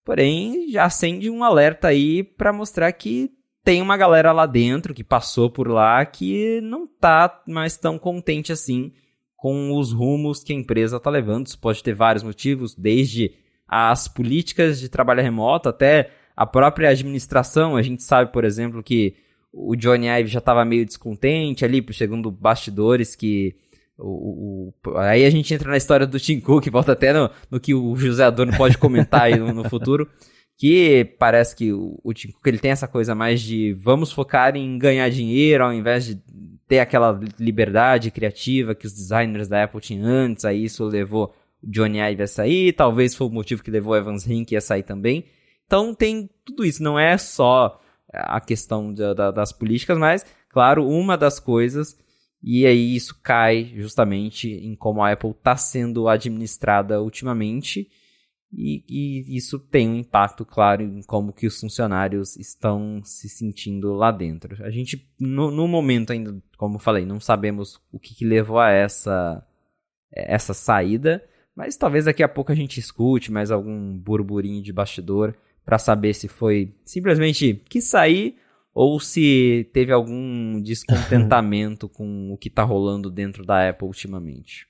Porém, já acende um alerta aí para mostrar que tem uma galera lá dentro que passou por lá que não tá mais tão contente assim com os rumos que a empresa está levando. Isso pode ter vários motivos, desde as políticas de trabalho remoto até a própria administração. A gente sabe, por exemplo, que o Johnny Ive já estava meio descontente ali, segundo bastidores, que o, o, aí a gente entra na história do Tim Cook, volta até no, no que o José Adorno pode comentar aí no, no futuro, que parece que o, o Tim Cook ele tem essa coisa mais de vamos focar em ganhar dinheiro ao invés de ter aquela liberdade criativa que os designers da Apple tinham antes, aí isso levou Johnny Ive a sair, talvez foi o motivo que levou Evans Rink a sair também. Então tem tudo isso, não é só a questão da, das políticas, mas, claro, uma das coisas e aí isso cai justamente em como a Apple está sendo administrada ultimamente. E, e, isso tem um impacto, claro, em como que os funcionários estão se sentindo lá dentro. A gente, no, no momento ainda, como eu falei, não sabemos o que, que levou a essa, essa saída, mas talvez daqui a pouco a gente escute mais algum burburinho de bastidor para saber se foi simplesmente que sair ou se teve algum descontentamento [laughs] com o que está rolando dentro da Apple ultimamente.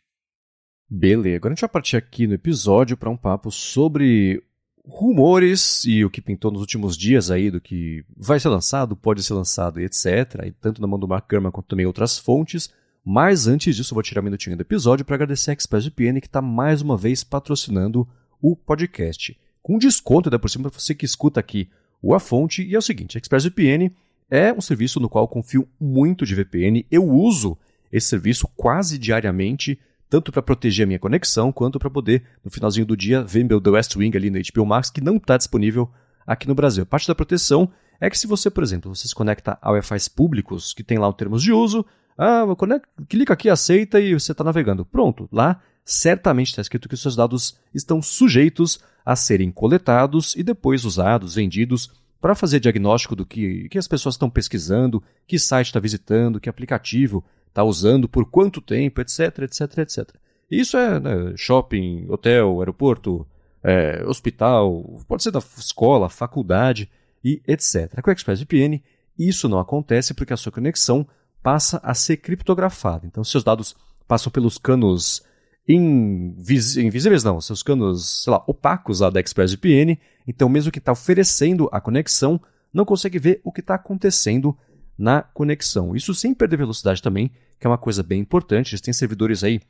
Beleza, agora a gente vai partir aqui no episódio para um papo sobre rumores e o que pintou nos últimos dias aí do que vai ser lançado, pode ser lançado e etc. E tanto na mão do Mark Gurman quanto também outras fontes. Mas antes disso, eu vou tirar um minutinho do episódio para agradecer a ExpressVPN que está mais uma vez patrocinando o podcast. Com desconto, ainda por cima, para você que escuta aqui o A Fonte. E é o seguinte, ExpressVPN é um serviço no qual confio muito de VPN. Eu uso esse serviço quase diariamente, tanto para proteger a minha conexão, quanto para poder, no finalzinho do dia, ver meu The West Wing ali no HBO Max, que não está disponível aqui no Brasil. Parte da proteção é que se você, por exemplo, você se conecta a Wi-Fi públicos, que tem lá os termos de uso, ah, conecta, clica aqui, aceita e você está navegando. Pronto, lá certamente está escrito que os seus dados estão sujeitos a serem coletados e depois usados, vendidos para fazer diagnóstico do que, que as pessoas estão pesquisando, que site está visitando, que aplicativo está usando, por quanto tempo, etc, etc, etc. Isso é né, shopping, hotel, aeroporto, é, hospital, pode ser da escola, faculdade e etc. Com o ExpressVPN, isso não acontece porque a sua conexão passa a ser criptografada. Então, seus dados passam pelos canos invis invisíveis, não, seus canos, sei lá, opacos lá da ExpressVPN então, mesmo que está oferecendo a conexão, não consegue ver o que está acontecendo na conexão. Isso sem perder velocidade também, que é uma coisa bem importante. Eles têm servidores aí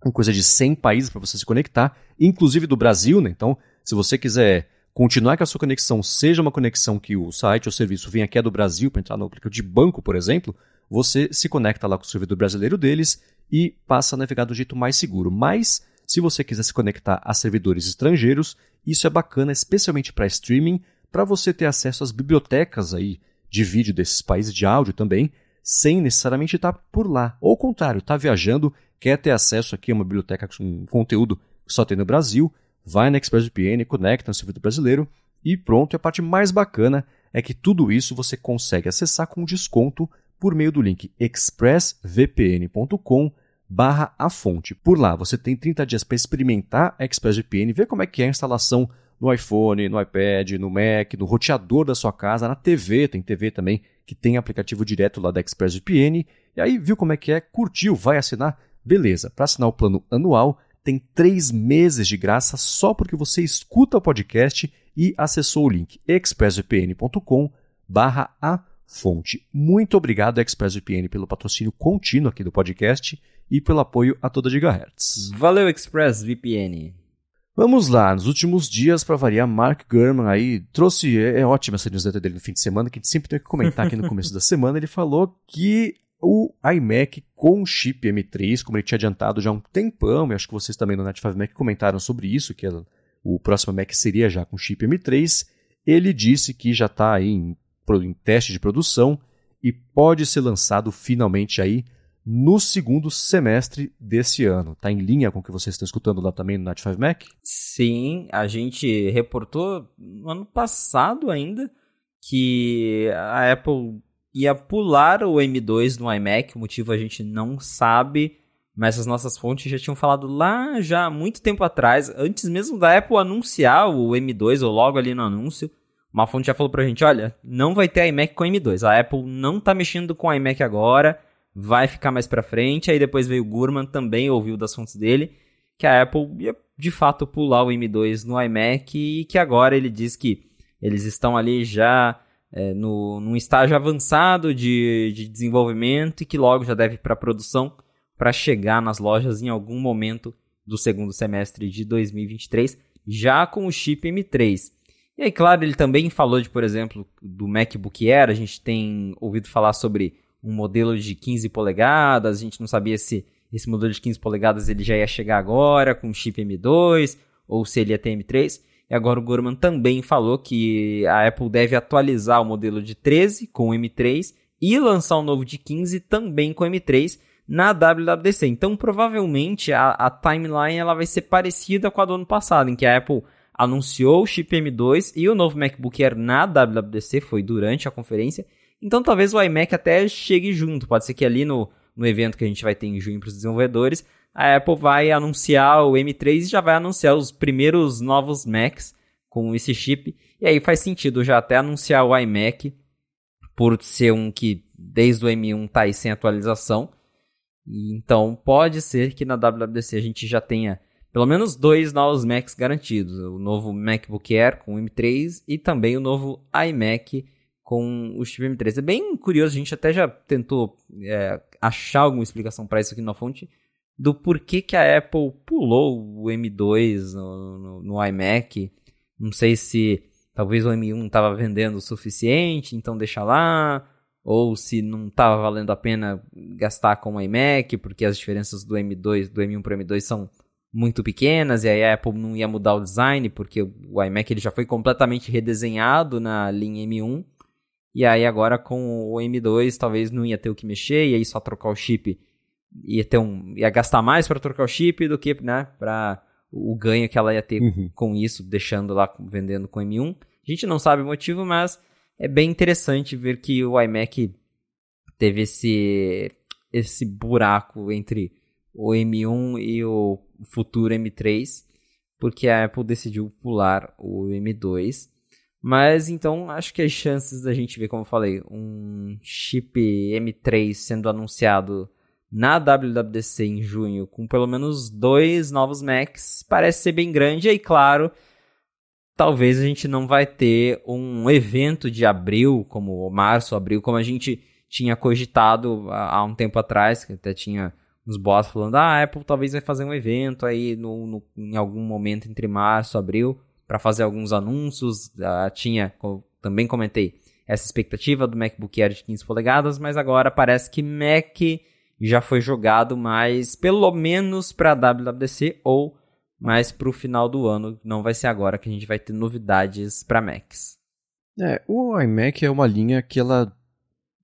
com coisa de 100 países para você se conectar, inclusive do Brasil, né? Então, se você quiser continuar que a sua conexão seja uma conexão que o site ou serviço venha aqui é do Brasil para entrar no aplicativo de banco, por exemplo, você se conecta lá com o servidor brasileiro deles e passa a navegar do jeito mais seguro. Mas, se você quiser se conectar a servidores estrangeiros, isso é bacana, especialmente para streaming, para você ter acesso às bibliotecas aí de vídeo desses países, de áudio também, sem necessariamente estar por lá. Ou ao contrário, está viajando, quer ter acesso aqui a uma biblioteca com conteúdo que só tem no Brasil, vai na ExpressVPN, conecta no servidor brasileiro e pronto. E a parte mais bacana é que tudo isso você consegue acessar com desconto por meio do link expressvpn.com barra a fonte. Por lá, você tem 30 dias para experimentar a ExpressVPN, ver como é que é a instalação no iPhone, no iPad, no Mac, no roteador da sua casa, na TV, tem TV também que tem aplicativo direto lá da ExpressVPN. E aí, viu como é que é, curtiu, vai assinar? Beleza, para assinar o plano anual, tem três meses de graça só porque você escuta o podcast e acessou o link expressvpn.com barra a fonte. Muito obrigado, ExpressVPN, pelo patrocínio contínuo aqui do podcast e pelo apoio a toda Gigahertz. Valeu, ExpressVPN. Vamos lá, nos últimos dias, para variar, Mark Gurman aí trouxe, é, é ótima essa newsletter dele no fim de semana, que a gente sempre tem que comentar aqui no começo da semana, ele falou que o iMac com chip M3, como ele tinha adiantado já há um tempão, e acho que vocês também no Net5 Mac comentaram sobre isso, que o próximo Mac seria já com chip M3, ele disse que já está aí em, em teste de produção e pode ser lançado finalmente aí no segundo semestre desse ano. Está em linha com o que vocês estão escutando lá também no Night 5 Mac? Sim, a gente reportou no ano passado ainda que a Apple ia pular o M2 no iMac, o motivo a gente não sabe, mas as nossas fontes já tinham falado lá já há muito tempo atrás, antes mesmo da Apple anunciar o M2 ou logo ali no anúncio, uma fonte já falou pra gente, olha, não vai ter iMac com M2, a Apple não tá mexendo com iMac agora, vai ficar mais pra frente, aí depois veio o Gurman, também ouviu das fontes dele, que a Apple ia de fato pular o M2 no iMac e que agora ele diz que eles estão ali já é, no, num estágio avançado de, de desenvolvimento e que logo já deve para produção para chegar nas lojas em algum momento do segundo semestre de 2023, já com o chip M3. E aí, claro, ele também falou de, por exemplo, do MacBook Air, a gente tem ouvido falar sobre um modelo de 15 polegadas, a gente não sabia se esse modelo de 15 polegadas ele já ia chegar agora com chip M2 ou se ele ia ter M3. E agora o Gorman também falou que a Apple deve atualizar o modelo de 13 com o M3 e lançar um novo de 15 também com o M3 na WWDC. Então, provavelmente a, a timeline ela vai ser parecida com a do ano passado, em que a Apple anunciou o chip M2 e o novo MacBook Air na WWDC, foi durante a conferência. Então, talvez o iMac até chegue junto. Pode ser que ali no, no evento que a gente vai ter em junho para os desenvolvedores, a Apple vai anunciar o M3 e já vai anunciar os primeiros novos Macs com esse chip. E aí faz sentido já até anunciar o iMac, por ser um que desde o M1 está aí sem atualização. Então pode ser que na WWDC a gente já tenha pelo menos dois novos Macs garantidos: o novo MacBook Air com o M3 e também o novo iMac com o chip M3. É bem curioso, a gente até já tentou é, achar alguma explicação para isso aqui na fonte do porquê que a Apple pulou o M2 no, no, no iMac. Não sei se talvez o M1 estava vendendo o suficiente, então deixa lá, ou se não estava valendo a pena gastar com o iMac, porque as diferenças do M2, do M1 para o M2 são muito pequenas, e aí a Apple não ia mudar o design, porque o iMac ele já foi completamente redesenhado na linha M1, e aí agora com o M2 talvez não ia ter o que mexer, e aí só trocar o chip ia ter um ia gastar mais para trocar o chip do que, né, para o ganho que ela ia ter uhum. com isso, deixando lá vendendo com M1. A gente não sabe o motivo, mas é bem interessante ver que o iMac teve esse esse buraco entre o M1 e o futuro M3, porque a Apple decidiu pular o M2. Mas então acho que as chances da gente ver, como eu falei, um chip M3 sendo anunciado na WWDC em junho, com pelo menos dois novos Macs, parece ser bem grande. E claro, talvez a gente não vai ter um evento de abril, como março, abril, como a gente tinha cogitado há um tempo atrás, que até tinha uns boatos falando, ah, a Apple talvez vai fazer um evento aí no, no em algum momento entre março abril para fazer alguns anúncios. Uh, tinha, também comentei, essa expectativa do MacBook Air de 15 polegadas, mas agora parece que Mac já foi jogado mais pelo menos para a WWDC ou mais para o final do ano. Não vai ser agora que a gente vai ter novidades para Macs. É, o iMac é uma linha que ela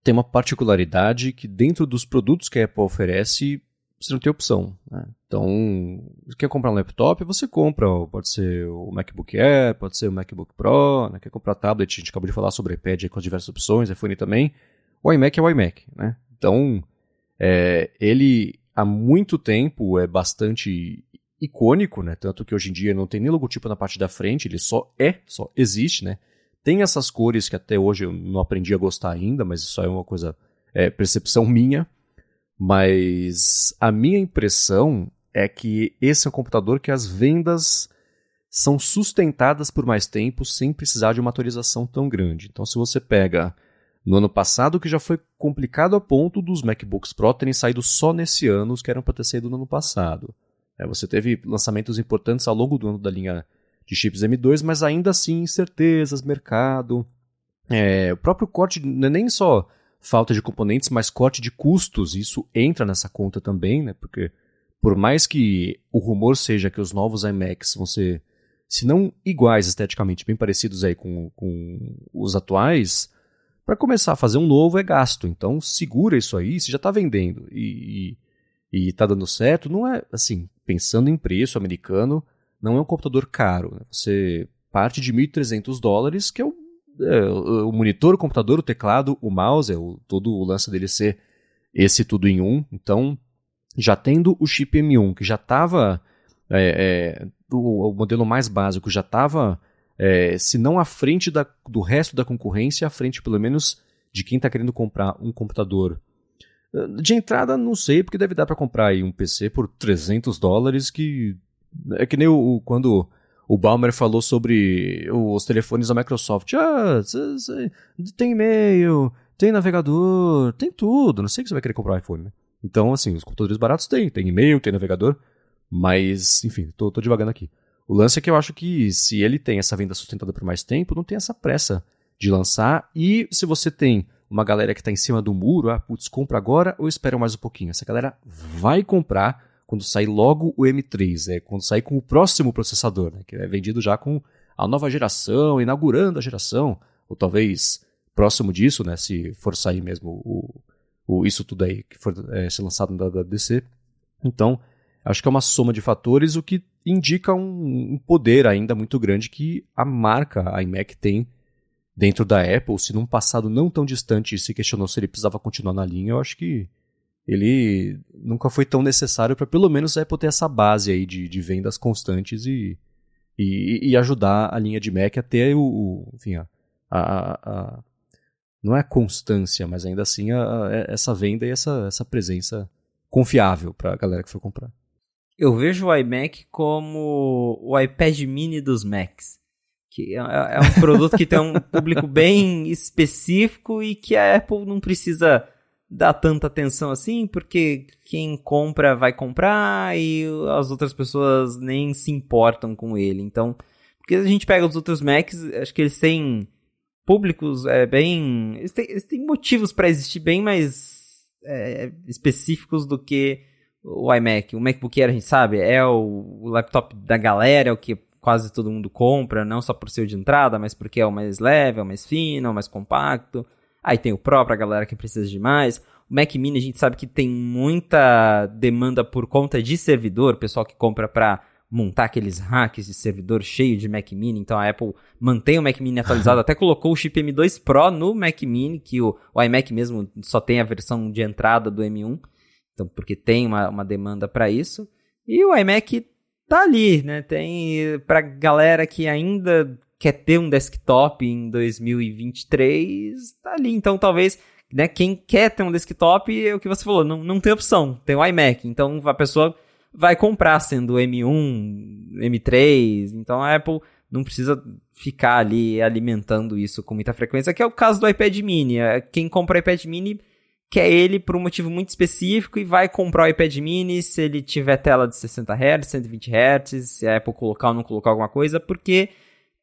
tem uma particularidade que dentro dos produtos que a Apple oferece você não tem opção. Né? Então, quer comprar um laptop, você compra. Pode ser o MacBook Air, pode ser o MacBook Pro, né? quer comprar tablet, a gente acabou de falar sobre iPad com as diversas opções, iPhone também. O iMac é o iMac. Né? Então, é, ele há muito tempo é bastante icônico, né? Tanto que hoje em dia não tem nem logotipo na parte da frente, ele só é, só existe, né? Tem essas cores que até hoje eu não aprendi a gostar ainda, mas isso é uma coisa, é, percepção minha. Mas a minha impressão é que esse é um computador que as vendas são sustentadas por mais tempo sem precisar de uma atualização tão grande. Então, se você pega no ano passado, que já foi complicado a ponto dos MacBooks Pro terem saído só nesse ano, os que eram para ter saído no ano passado. É, você teve lançamentos importantes ao longo do ano da linha de chips M2, mas ainda assim incertezas, mercado. É, o próprio corte não é nem só falta de componentes, mas corte de custos, isso entra nessa conta também, né? Porque por mais que o rumor seja que os novos iMacs vão ser, se não iguais esteticamente, bem parecidos aí com, com os atuais, para começar a fazer um novo é gasto. Então segura isso aí, se já está vendendo e, está dando certo, não é assim, pensando em preço americano, não é um computador caro. Né? Você parte de 1.300 dólares, que é o, é o, monitor, o computador, o teclado, o mouse, é o, todo o lance dele ser esse tudo em um. Então já tendo o chip M1, que já estava, é, é, o, o, modelo mais básico já estava, é, se não à frente da, do resto da concorrência, à frente pelo menos de quem está querendo comprar um computador. De entrada, não sei, porque deve dar para comprar aí um PC por 300 dólares, que é que nem o, quando o Balmer falou sobre os telefones da Microsoft. Ah, tem e-mail, tem navegador, tem tudo. Não sei que você vai querer comprar um iPhone, né? Então, assim, os computadores baratos tem. Tem e-mail, tem navegador. Mas, enfim, tô, tô aqui. O lance é que eu acho que se ele tem essa venda sustentada por mais tempo, não tem essa pressa de lançar. E se você tem uma galera que está em cima do muro, ah, putz, compra agora ou espera mais um pouquinho? Essa galera vai comprar quando sair logo o M3, é quando sair com o próximo processador, né, que é vendido já com a nova geração, inaugurando a geração, ou talvez próximo disso, né, se for sair mesmo o, o isso tudo aí que for é, ser lançado na WWDC. Então, acho que é uma soma de fatores, o que indica um, um poder ainda muito grande que a marca, a iMac, tem dentro da Apple. Se num passado não tão distante se questionou se ele precisava continuar na linha, eu acho que ele nunca foi tão necessário para pelo menos a Apple ter essa base aí de, de vendas constantes e, e, e, ajudar a linha de Mac a ter o, o enfim, a, a, a, não é a constância, mas ainda assim a, essa venda e essa, essa presença confiável para a galera que for comprar. Eu vejo o iMac como o iPad mini dos Macs. Que é, é um produto que tem um público bem específico e que a Apple não precisa dá tanta atenção assim, porque quem compra vai comprar e as outras pessoas nem se importam com ele. Então, porque a gente pega os outros Macs, acho que eles têm públicos é, bem. Eles têm, eles têm motivos para existir bem mais é, específicos do que o iMac. O MacBook Air, a gente sabe, é o, o laptop da galera, é o que quase todo mundo compra, não só por ser de entrada, mas porque é o mais leve, é o mais fino, é o mais compacto. Aí tem o Pro pra galera que precisa de mais. O Mac Mini a gente sabe que tem muita demanda por conta de servidor, pessoal que compra para montar aqueles hacks de servidor cheio de Mac Mini. Então a Apple mantém o Mac Mini atualizado, [laughs] até colocou o chip M2 Pro no Mac Mini, que o, o iMac mesmo só tem a versão de entrada do M1. Então, porque tem uma, uma demanda para isso. E o iMac tá ali, né? Tem pra galera que ainda quer ter um desktop em 2023, tá ali. Então, talvez, né, quem quer ter um desktop, é o que você falou, não, não tem opção, tem o iMac. Então, a pessoa vai comprar sendo M1, M3. Então, a Apple não precisa ficar ali alimentando isso com muita frequência, que é o caso do iPad mini. É, quem compra iPad mini quer ele por um motivo muito específico e vai comprar o iPad mini se ele tiver tela de 60 Hz, 120 Hz, se a Apple colocar ou não colocar alguma coisa, porque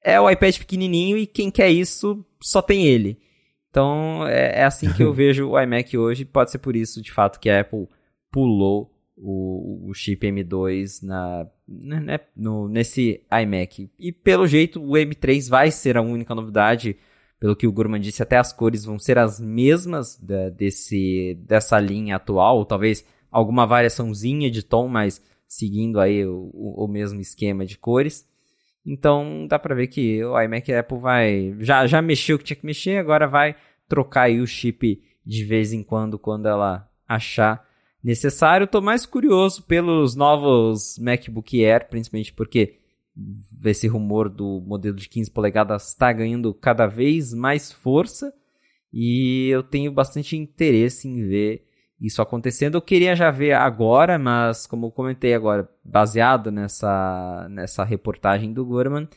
é o iPad pequenininho e quem quer isso só tem ele. Então é, é assim que eu [laughs] vejo o iMac hoje. Pode ser por isso, de fato, que a Apple pulou o, o chip M2 na, né, no, nesse iMac. E pelo jeito o M3 vai ser a única novidade. Pelo que o Gurman disse, até as cores vão ser as mesmas da, desse, dessa linha atual. Talvez alguma variaçãozinha de tom, mas seguindo aí o, o mesmo esquema de cores. Então dá pra ver que o iMac Apple vai. Já, já mexeu o que tinha que mexer, agora vai trocar aí o chip de vez em quando, quando ela achar necessário. Tô mais curioso pelos novos MacBook Air, principalmente porque esse rumor do modelo de 15 polegadas está ganhando cada vez mais força. E eu tenho bastante interesse em ver isso acontecendo. Eu queria já ver agora, mas como eu comentei agora, baseado nessa, nessa reportagem do Gorman,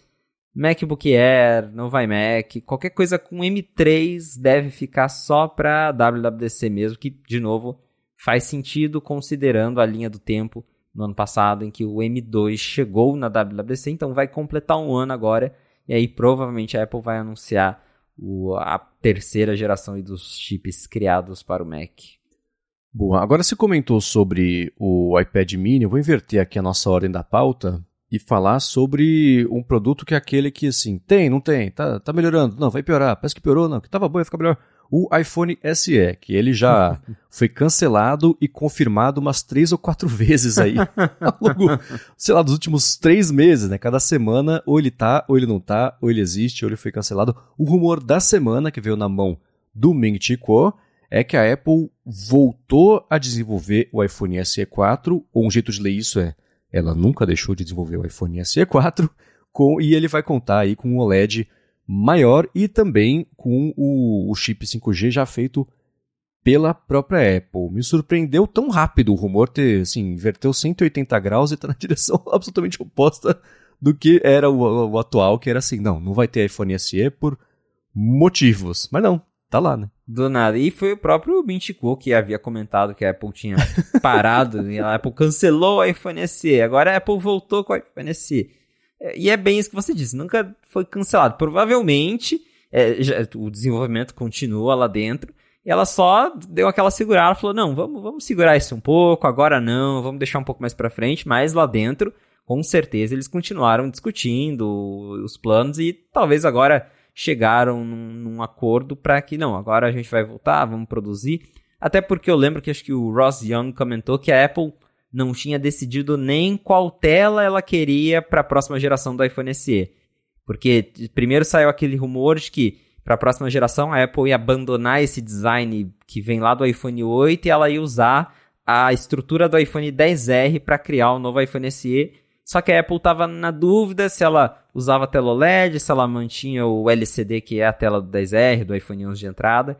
MacBook Air, Nova iMac, qualquer coisa com M3 deve ficar só para WWDC mesmo, que de novo faz sentido considerando a linha do tempo no ano passado em que o M2 chegou na WWDC, então vai completar um ano agora e aí provavelmente a Apple vai anunciar o, a terceira geração dos chips criados para o Mac. Boa. Agora você comentou sobre o iPad mini, eu vou inverter aqui a nossa ordem da pauta e falar sobre um produto que é aquele que, assim, tem, não tem, tá, tá melhorando, não, vai piorar, parece que piorou, não, que tava bom, vai ficar melhor. O iPhone SE, que ele já [laughs] foi cancelado e confirmado umas três ou quatro vezes aí, [laughs] ao longo, sei lá, dos últimos três meses, né? Cada semana, ou ele tá, ou ele não tá, ou ele existe, ou ele foi cancelado. O rumor da semana, que veio na mão do Ming Chi Kuo, é que a Apple voltou a desenvolver o iPhone SE 4, ou um jeito de ler isso é, ela nunca deixou de desenvolver o iPhone SE 4, [laughs] com, e ele vai contar aí com um OLED maior e também com o, o chip 5G já feito pela própria Apple. Me surpreendeu tão rápido o rumor ter, assim, inverteu 180 graus e está na [laughs] direção absolutamente oposta do que era o, o, atual, que era assim, não, não vai ter iPhone SE por motivos. Mas não, tá lá, né? Do nada. E foi o próprio Mintico que havia comentado que a Apple tinha parado [laughs] e a Apple cancelou o iPhone SE. Agora a Apple voltou com o iPhone SE. E é bem isso que você disse, nunca foi cancelado. Provavelmente é, já, o desenvolvimento continua lá dentro. E ela só deu aquela segurada, falou: não, vamos, vamos segurar isso um pouco, agora não, vamos deixar um pouco mais para frente, mas lá dentro, com certeza, eles continuaram discutindo os planos e talvez agora chegaram num, num acordo para que não, agora a gente vai voltar, vamos produzir. Até porque eu lembro que acho que o Ross Young comentou que a Apple não tinha decidido nem qual tela ela queria para a próxima geração do iPhone SE. Porque primeiro saiu aquele rumor de que para a próxima geração a Apple ia abandonar esse design que vem lá do iPhone 8 e ela ia usar a estrutura do iPhone 10R para criar o novo iPhone SE. Só que a Apple estava na dúvida se ela usava tela OLED, se ela mantinha o LCD, que é a tela do 10R, do iPhone 11 de entrada.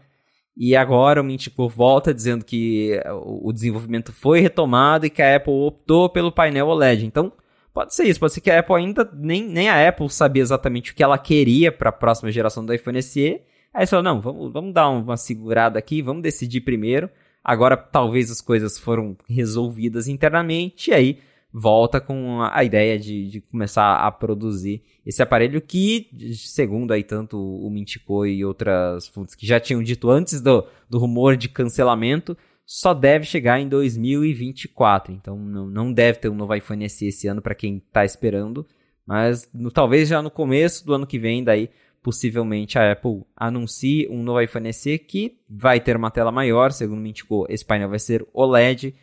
E agora o Mintico volta dizendo que o desenvolvimento foi retomado e que a Apple optou pelo painel OLED. Então, pode ser isso. Pode ser que a Apple ainda, nem, nem a Apple sabia exatamente o que ela queria para a próxima geração do iPhone SE. Aí falou, não, vamos, vamos dar uma segurada aqui, vamos decidir primeiro. Agora, talvez as coisas foram resolvidas internamente, e aí volta com a ideia de, de, começar a produzir esse aparelho que, segundo aí tanto o Mintico e outras fontes que já tinham dito antes do, do rumor de cancelamento, só deve chegar em 2024. Então não, não deve ter um novo iPhone SE esse ano para quem está esperando, mas no, talvez já no começo do ano que vem daí possivelmente a Apple anuncie um novo iPhone SE que vai ter uma tela maior, segundo o Mintico, esse painel vai ser OLED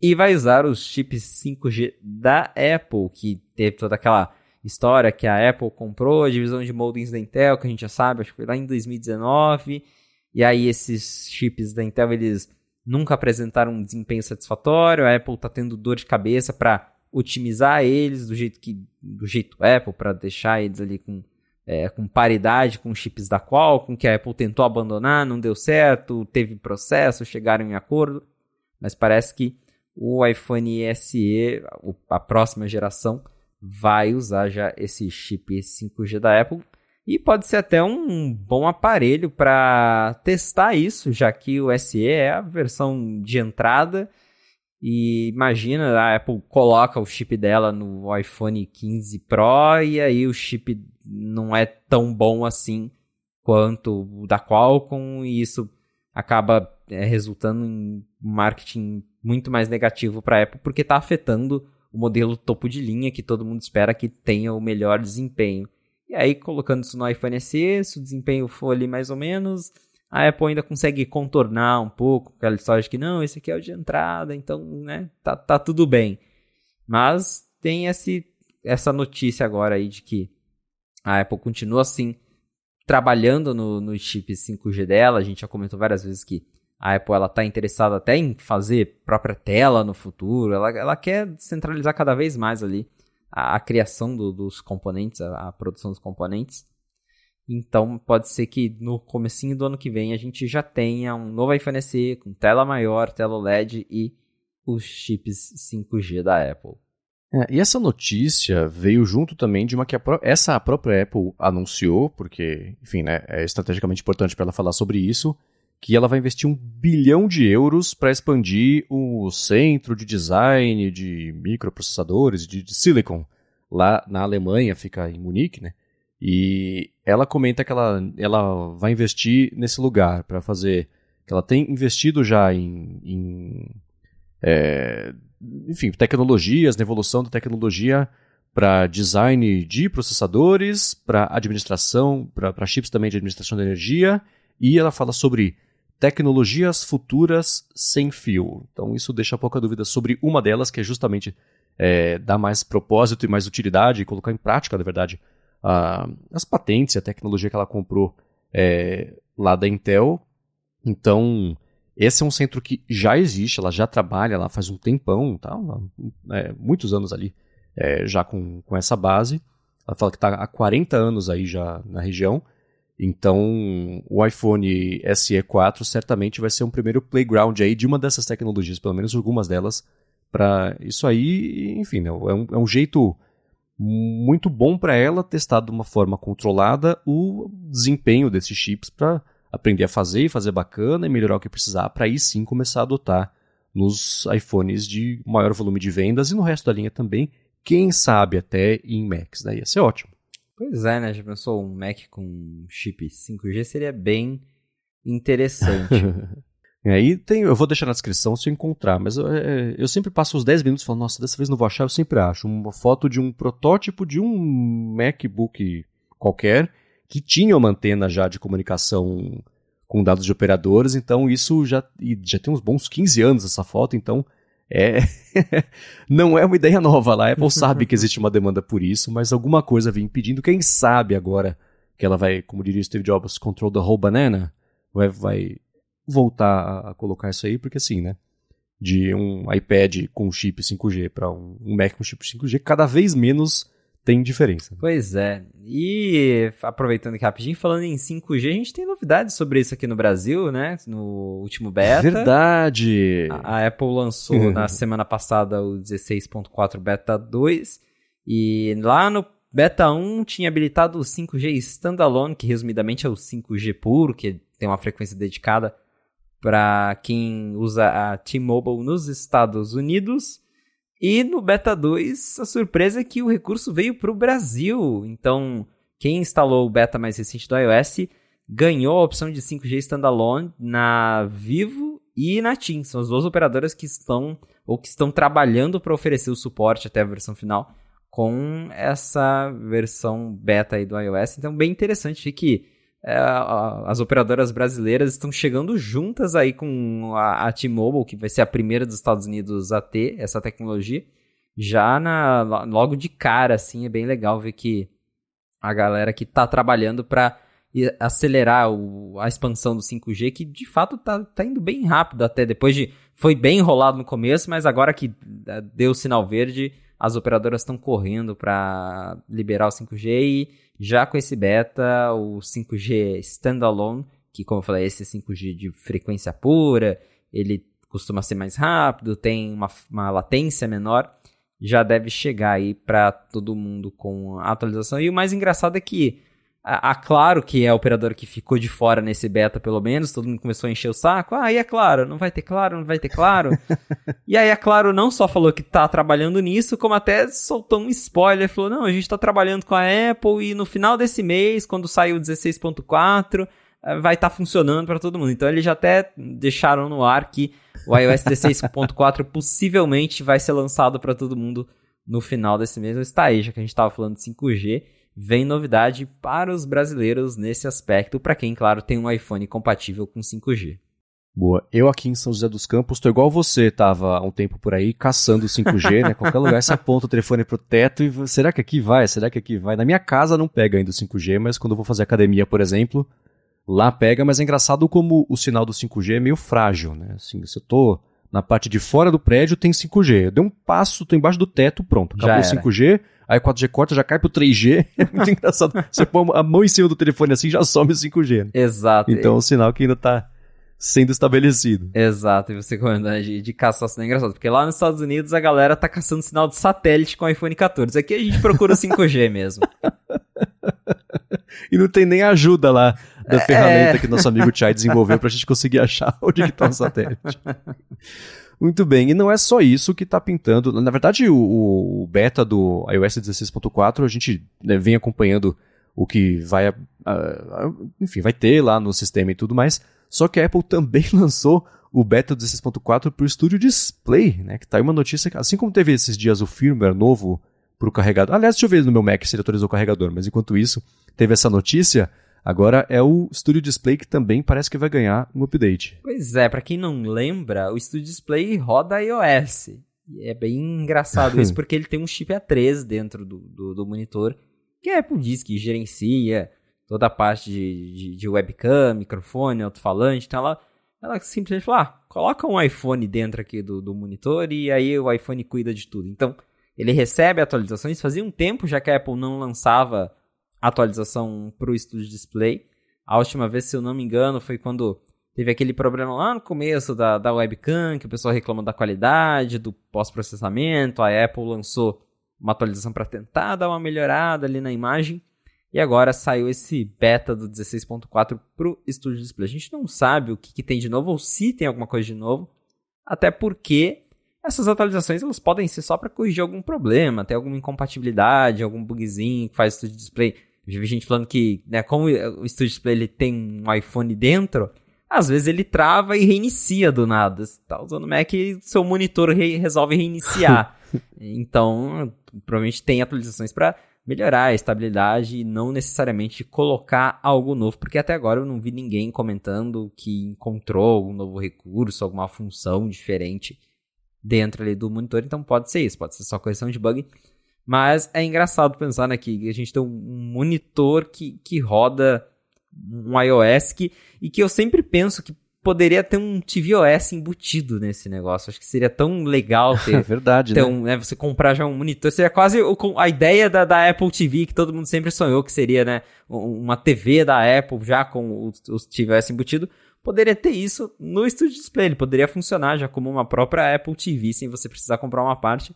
e vai usar os chips 5G da Apple, que teve toda aquela história que a Apple comprou a divisão de modems da Intel, que a gente já sabe, acho que foi lá em 2019. E aí esses chips da Intel, eles nunca apresentaram um desempenho satisfatório. A Apple está tendo dor de cabeça para otimizar eles do jeito que do jeito Apple para deixar eles ali com é, com paridade com chips da Qualcomm, que a Apple tentou abandonar, não deu certo, teve processo, chegaram em acordo, mas parece que o iPhone SE, a próxima geração, vai usar já esse chip 5G da Apple. E pode ser até um bom aparelho para testar isso, já que o SE é a versão de entrada. E imagina, a Apple coloca o chip dela no iPhone 15 Pro e aí o chip não é tão bom assim quanto o da Qualcomm e isso acaba é, resultando em marketing muito mais negativo para a Apple, porque está afetando o modelo topo de linha que todo mundo espera que tenha o melhor desempenho. E aí, colocando isso no iPhone SE, se o desempenho for ali mais ou menos, a Apple ainda consegue contornar um pouco aquela história de que não, esse aqui é o de entrada, então, né, tá, tá tudo bem. Mas tem esse, essa notícia agora aí de que a Apple continua assim trabalhando no, no chip 5G dela. A gente já comentou várias vezes que a Apple ela está interessada até em fazer própria tela no futuro. Ela, ela quer centralizar cada vez mais ali a, a criação do, dos componentes, a, a, produção dos componentes. Então pode ser que no comecinho do ano que vem a gente já tenha um novo iPhone SE com tela maior, tela OLED e os chips 5G da Apple. É, e essa notícia veio junto também de uma que a essa própria Apple anunciou, porque, enfim, né, é estrategicamente importante para ela falar sobre isso, que ela vai investir um bilhão de euros para expandir o centro de design de microprocessadores, de, de silicon, lá na Alemanha, fica em Munique, né? E ela comenta que ela, ela vai investir nesse lugar para fazer. que ela tem investido já em, em é, enfim, tecnologias, na evolução da tecnologia para design de processadores, para administração, para chips também de administração de energia, e ela fala sobre tecnologias futuras sem fio. Então isso deixa pouca dúvida sobre uma delas, que é justamente é, dar mais propósito e mais utilidade e colocar em prática, na verdade, a, as patentes a tecnologia que ela comprou é, lá da Intel. Então, Esse é um centro que já existe, ela já trabalha lá faz um tempão, tá? É, muitos anos ali, é, já com, com essa base. Ela fala que está há 40 anos aí já na região. Então, o iPhone SE 4 certamente vai ser um primeiro playground aí de uma dessas tecnologias, pelo menos algumas delas, para isso aí, enfim, né, é, um, é um jeito muito bom para ela testar de uma forma controlada o desempenho desses chips para aprender a fazer e fazer bacana e melhorar o que precisar para aí sim começar a adotar nos iPhones de maior volume de vendas e no resto da linha também, quem sabe até em Macs, né? Ia ser ótimo. Pois é, né? Já pensou um Mac com chip 5G seria bem interessante. Aí [laughs] tem, eu vou deixar na descrição se eu encontrar, mas eu, é, eu sempre passo os 10 minutos falando, nossa, dessa vez não vou achar, eu sempre acho uma foto de um protótipo de um MacBook qualquer que tinha uma antena já de comunicação com dados de operadores, então isso já, já tem uns bons 15 anos essa foto, então é [laughs] não é uma ideia nova lá. A Apple [laughs] sabe que existe uma demanda por isso, mas alguma coisa vem impedindo. Quem sabe agora que ela vai, como diria Steve Jobs, control the whole banana, vai, vai voltar a colocar isso aí, porque assim, né? De um iPad com chip 5G para um Mac com chip 5G, cada vez menos tem diferença. Pois é. E aproveitando aqui rapidinho, falando em 5G, a gente tem novidades sobre isso aqui no Brasil, né? No último beta. Verdade! A, a Apple lançou na [laughs] semana passada o 16.4 Beta 2. E lá no Beta 1 tinha habilitado o 5G Standalone, que resumidamente é o 5G puro, que tem uma frequência dedicada para quem usa a T-Mobile nos Estados Unidos. E no Beta 2, a surpresa é que o recurso veio para o Brasil. Então, quem instalou o beta mais recente do iOS ganhou a opção de 5G standalone na Vivo e na TIM. São as duas operadoras que estão ou que estão trabalhando para oferecer o suporte até a versão final com essa versão beta aí do iOS. Então, bem interessante. Fique é, as operadoras brasileiras estão chegando juntas aí com a, a T-Mobile, que vai ser a primeira dos Estados Unidos a ter essa tecnologia. Já na, logo de cara, assim, é bem legal ver que a galera que está trabalhando para acelerar o, a expansão do 5G, que de fato está tá indo bem rápido até depois de. Foi bem enrolado no começo, mas agora que é, deu o sinal verde, as operadoras estão correndo para liberar o 5G e já com esse beta, o 5G standalone, que como eu falei, esse 5G de frequência pura, ele costuma ser mais rápido, tem uma, uma latência menor, já deve chegar aí para todo mundo com a atualização. E o mais engraçado é que a, a Claro, que é a operadora que ficou de fora nesse beta, pelo menos, todo mundo começou a encher o saco. Ah, e é Claro, não vai ter Claro, não vai ter Claro. [laughs] e aí a Claro não só falou que tá trabalhando nisso, como até soltou um spoiler, falou, não, a gente tá trabalhando com a Apple e no final desse mês, quando sair o 16.4, eh, vai estar tá funcionando para todo mundo. Então eles já até deixaram no ar que o iOS 16.4 [laughs] possivelmente vai ser lançado para todo mundo no final desse mês. Está aí, já que a gente estava falando de 5G vem novidade para os brasileiros nesse aspecto, para quem, claro, tem um iPhone compatível com 5G. Boa. Eu aqui em São José dos Campos tô igual você, tava há um tempo por aí caçando 5G, né? [laughs] Qualquer lugar você aponta o telefone pro teto e será que aqui vai? Será que aqui vai? Na minha casa não pega ainda o 5G, mas quando eu vou fazer academia, por exemplo, lá pega, mas é engraçado como o sinal do 5G é meio frágil, né? Assim, se eu tô na parte de fora do prédio tem 5G. Eu dei um passo, tô embaixo do teto, pronto. Acabou o 5G, Aí 4G corta, já cai pro 3G. [laughs] É muito engraçado. Você põe a mão em cima do telefone assim, já some o 5G. Né? Exato. Então é um sinal que ainda tá sendo estabelecido. Exato, e você comentando de, de caçar sinal é engraçado, porque lá nos Estados Unidos a galera tá caçando sinal de satélite com o iPhone 14. Aqui a gente procura 5G mesmo. [laughs] [laughs] e não tem nem ajuda lá da é... ferramenta que nosso amigo Chai desenvolveu pra gente conseguir achar [laughs] onde que tá o satélite. Muito bem, e não é só isso que está pintando. Na verdade, o, o, beta do iOS 16.4, a gente né, vem acompanhando o que vai, uh, enfim, vai ter lá no sistema e tudo mais. Só que a Apple também [laughs] lançou o beta 16.4 para o Studio Display, né? Que tá aí uma notícia, assim como teve esses dias o firmware novo para o carregador. Aliás, deixa eu ver no meu Mac se ele atualizou o carregador, mas enquanto isso, teve essa notícia Agora é o Studio Display que também parece que vai ganhar um update. Pois é, para quem não lembra, o Studio Display roda iOS. E é bem engraçado isso, [laughs] porque ele tem um chip A3 dentro do, do, do, monitor, que a Apple diz que gerencia toda a parte de, de, de webcam, microfone, alto-falante. Então ela ela simplesmente falou: ah, coloca um iPhone dentro aqui do, do monitor e aí o iPhone cuida de tudo. Então, ele recebe atualizações. Fazia um tempo já que a Apple não lançava atualização para o Studio Display. A última vez, se eu não me engano, foi quando teve aquele problema lá no começo da, da webcam, que o pessoal reclama da qualidade, do pós-processamento. A Apple lançou uma atualização para tentar dar uma melhorada ali na imagem. E agora saiu esse beta do 16.4 pro Studio Display. A gente não sabe o que, que, tem de novo ou se tem alguma coisa de novo, até porque essas atualizações elas podem ser só para corrigir algum problema, ter alguma incompatibilidade, algum bugzinho que faz o Studio Display. Eu já vi gente falando que, né, como o Studio Display ele tem um iPhone dentro, às vezes ele trava e reinicia do nada. Você tá usando o Mac e seu monitor re resolve reiniciar. [laughs] então, provavelmente tem atualizações para melhorar a estabilidade e não necessariamente colocar algo novo, porque até agora eu não vi ninguém comentando que encontrou algum novo recurso, alguma função diferente dentro ali do monitor, então pode ser isso, pode ser só correção de bug. Mas é engraçado pensar né, que a gente tem um monitor que, que roda um iOS que, e que eu sempre penso que poderia ter um tvOS embutido nesse negócio. Acho que seria tão legal [laughs] ter. É verdade, ter né? Um, né? Você comprar já um monitor. Seria quase a ideia da, da Apple TV que todo mundo sempre sonhou que seria, né? Uma TV da Apple já com os, os tvOS embutido. Poderia ter isso no Studio Display. Ele poderia funcionar já como uma própria Apple TV sem você precisar comprar uma parte.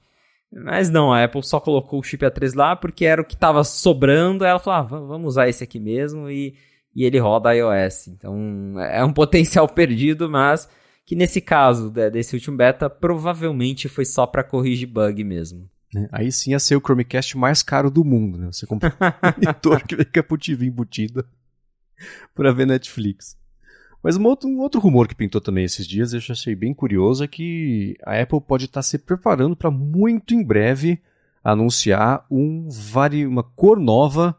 Mas não, a Apple só colocou o chip A3 lá porque era o que estava sobrando. Ela falou: ah, vamos usar esse aqui mesmo e e ele roda iOS. Então é um [laughs] potencial perdido, mas que nesse caso desse último beta provavelmente foi só para corrigir bug mesmo. É, aí sim ia ser o Chromecast mais caro do mundo, né? Você compra um [laughs] monitor que vem com a TV embutida [laughs] para ver Netflix. Mas um outro, um outro rumor que pintou também esses dias, eu achei bem curioso, é que a Apple pode estar se preparando para muito em breve anunciar um vari, uma cor nova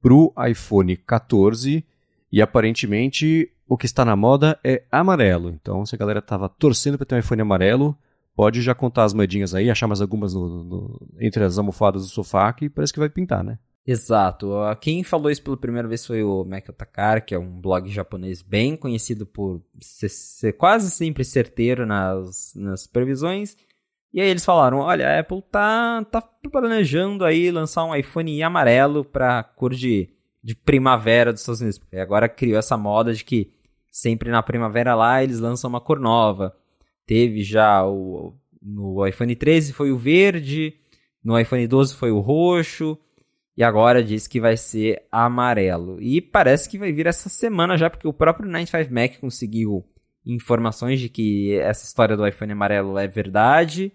para o iPhone 14 e aparentemente o que está na moda é amarelo. Então, se a galera estava torcendo para ter um iPhone amarelo, pode já contar as moedinhas aí, achar mais algumas no, no, entre as almofadas do sofá que parece que vai pintar, né? Exato. Quem falou isso pela primeira vez foi o Mac Otakar, que é um blog japonês bem conhecido por ser, ser quase sempre certeiro nas, nas previsões. E aí eles falaram, olha, a Apple tá, tá planejando aí lançar um iPhone amarelo para cor de, de primavera dos Estados Unidos. Porque agora criou essa moda de que sempre na primavera lá eles lançam uma cor nova. Teve já o no iPhone 13 foi o verde, no iPhone 12 foi o roxo, e agora diz que vai ser amarelo. E parece que vai vir essa semana já, porque o próprio 95 Mac conseguiu informações de que essa história do iPhone amarelo é verdade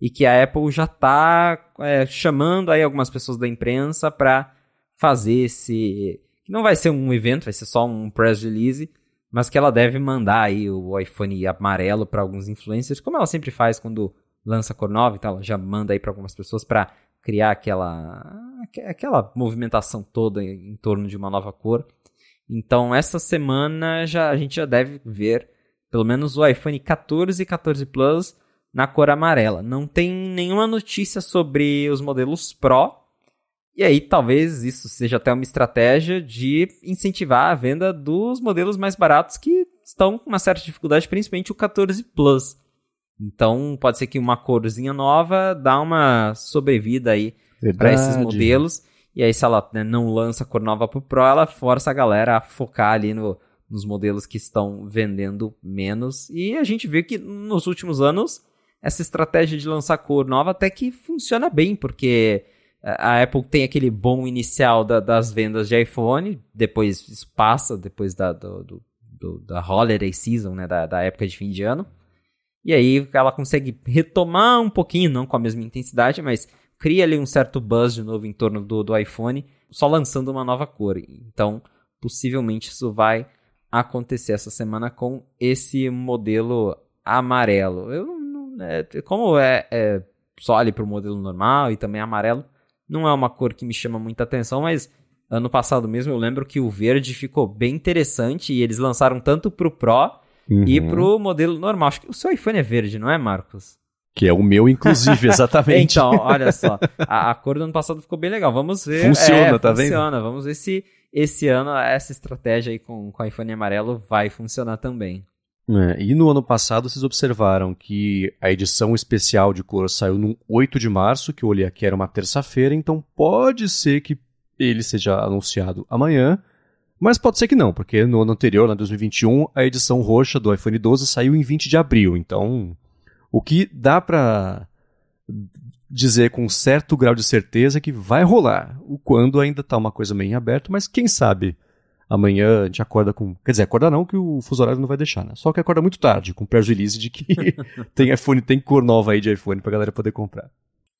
e que a Apple já está é, chamando aí algumas pessoas da imprensa para fazer esse. Não vai ser um evento, vai ser só um press release, mas que ela deve mandar aí o iPhone amarelo para alguns influencers, como ela sempre faz quando lança cor nova, então ela já manda aí para algumas pessoas para criar aquela aquela movimentação toda em torno de uma nova cor. Então essa semana já a gente já deve ver pelo menos o iPhone 14 e 14 Plus na cor amarela. Não tem nenhuma notícia sobre os modelos Pro. E aí, talvez isso seja até uma estratégia de incentivar a venda dos modelos mais baratos que estão com uma certa dificuldade, principalmente o 14 Plus. Então, pode ser que uma corzinha nova dá uma sobrevida aí para esses modelos. E aí, se ela né, não lança cor nova pro Pro, ela força a galera a focar ali no, nos modelos que estão vendendo menos. E a gente vê que nos últimos anos essa estratégia de lançar cor nova até que funciona bem, porque a Apple tem aquele bom inicial da, das vendas de iPhone, depois isso passa, depois da, do, do, da holiday season, né, da, da época de fim de ano. E aí ela consegue retomar um pouquinho, não com a mesma intensidade, mas cria ali um certo buzz de novo em torno do, do iPhone, só lançando uma nova cor. Então, possivelmente isso vai acontecer essa semana com esse modelo amarelo. Eu é, como é, é só ali pro modelo normal e também amarelo, não é uma cor que me chama muita atenção, mas ano passado mesmo eu lembro que o verde ficou bem interessante e eles lançaram tanto pro Pro uhum. e pro modelo normal. Acho que o seu iPhone é verde, não é, Marcos? Que é o meu, inclusive, exatamente. [laughs] então, olha só. A, a, cor do ano passado ficou bem legal. Vamos ver. Funciona, é, tá funciona. vendo? Funciona. Vamos ver se esse ano essa estratégia aí com, com o iPhone amarelo vai funcionar também. É, e no ano passado vocês observaram que a edição especial de cor saiu no 8 de março, que eu olhei aqui era uma terça-feira, então pode ser que ele seja anunciado amanhã, mas pode ser que não, porque no ano anterior, na 2021, a edição roxa do iPhone 12 saiu em 20 de abril, então o que dá para dizer com certo grau de certeza que vai rolar, o quando ainda está uma coisa meio em aberto, mas quem sabe amanhã a gente acorda com. Quer dizer, acorda não, que o fuso horário não vai deixar, né? Só que acorda muito tarde, com press release de que [laughs] tem iPhone, tem cor nova aí de iPhone pra galera poder comprar.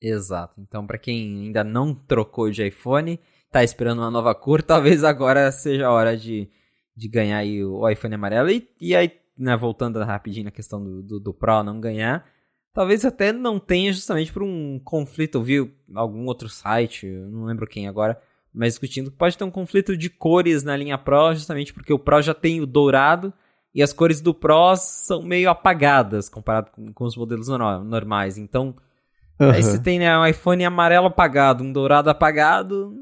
Exato. Então, para quem ainda não trocou de iPhone, tá esperando uma nova cor, talvez agora seja a hora de, de ganhar aí o iPhone amarelo. E, e aí, né, voltando rapidinho na questão do, do, do Pro não ganhar, talvez até não tenha justamente por um conflito. Eu vi algum outro site, não lembro quem agora, mas discutindo que pode ter um conflito de cores na linha Pro, justamente porque o Pro já tem o dourado e as cores do Pro são meio apagadas comparado com, com os modelos normais. Então, uhum. aí se tem né, um iPhone amarelo apagado, um dourado apagado,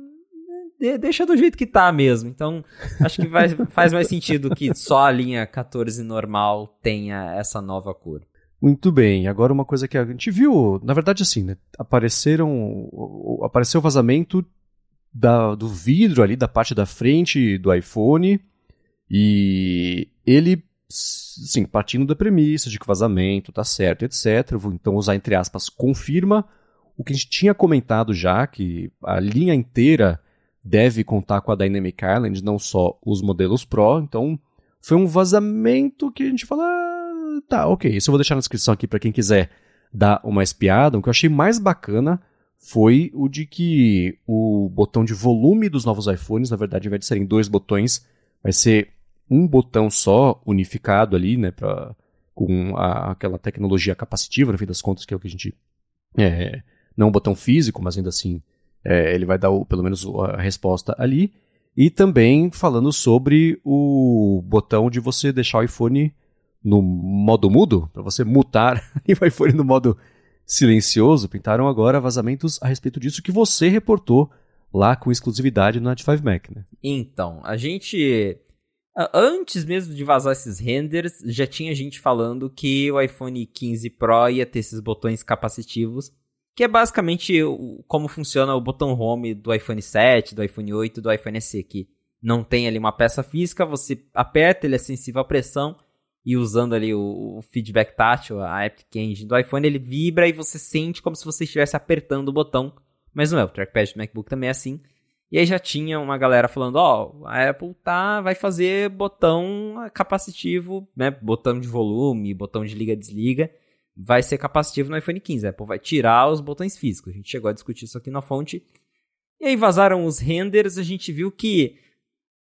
deixa do jeito que tá mesmo. Então, acho que vai, [laughs] faz mais sentido que só a linha 14 normal tenha essa nova cor. Muito bem. Agora uma coisa que a gente viu, na verdade assim, né, apareceram apareceu o vazamento da, do vidro ali da parte da frente do iPhone e ele, sim, partindo da premissa de que o vazamento tá certo, etc. Vou então usar entre aspas confirma o que a gente tinha comentado já que a linha inteira deve contar com a Dynamic Island, não só os modelos Pro. Então foi um vazamento que a gente fala, ah, tá, ok. Isso eu vou deixar na descrição aqui para quem quiser dar uma espiada. O que eu achei mais bacana foi o de que o botão de volume dos novos iPhones, na verdade, ao invés de serem dois botões, vai ser um botão só unificado ali, né, pra, com a, aquela tecnologia capacitiva, no fim das contas, que é o que a gente. É, não um botão físico, mas ainda assim é, ele vai dar o, pelo menos a resposta ali. E também falando sobre o botão de você deixar o iPhone no modo mudo, para você mutar [laughs] o iPhone no modo silencioso, pintaram agora vazamentos a respeito disso que você reportou lá com exclusividade no 95 Mac, né? Então, a gente antes mesmo de vazar esses renders, já tinha gente falando que o iPhone 15 Pro ia ter esses botões capacitivos, que é basicamente como funciona o botão home do iPhone 7, do iPhone 8, do iPhone SE, que não tem ali uma peça física, você aperta, ele é sensível à pressão, e usando ali o, o, feedback tátil, a Epic Engine do iPhone, ele vibra e você sente como se você estivesse apertando o botão. Mas não é, o trackpad do MacBook também é assim. E aí já tinha uma galera falando, ó, oh, a Apple tá, vai fazer botão capacitivo, né, botão de volume, botão de liga-desliga, vai ser capacitivo no iPhone 15. A Apple vai tirar os botões físicos. A gente chegou a discutir isso aqui na fonte. E aí vazaram os renders, a gente viu que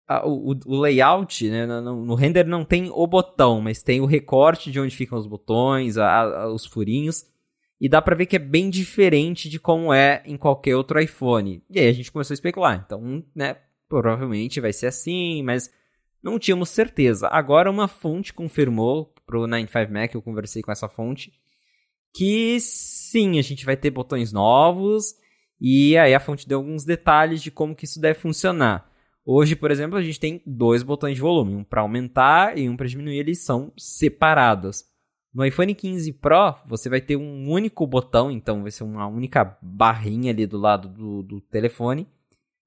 a, o, o, layout, né, no, no, render não tem o botão, mas tem o recorte de onde ficam os botões, a, a, os furinhos. E dá pra ver que é bem diferente de como é em qualquer outro iPhone. E aí a gente começou a especular. Então, né, provavelmente vai ser assim, mas não tínhamos certeza. Agora uma fonte confirmou pro 95 Mac, eu conversei com essa fonte, que sim, a gente vai ter botões novos. E aí a fonte deu alguns detalhes de como que isso deve funcionar. Hoje, por exemplo, a gente tem dois botões de volume, um para aumentar e um para diminuir, eles são separados. No iPhone 15 Pro, você vai ter um único botão, então vai ser uma única barrinha ali do lado do, do telefone,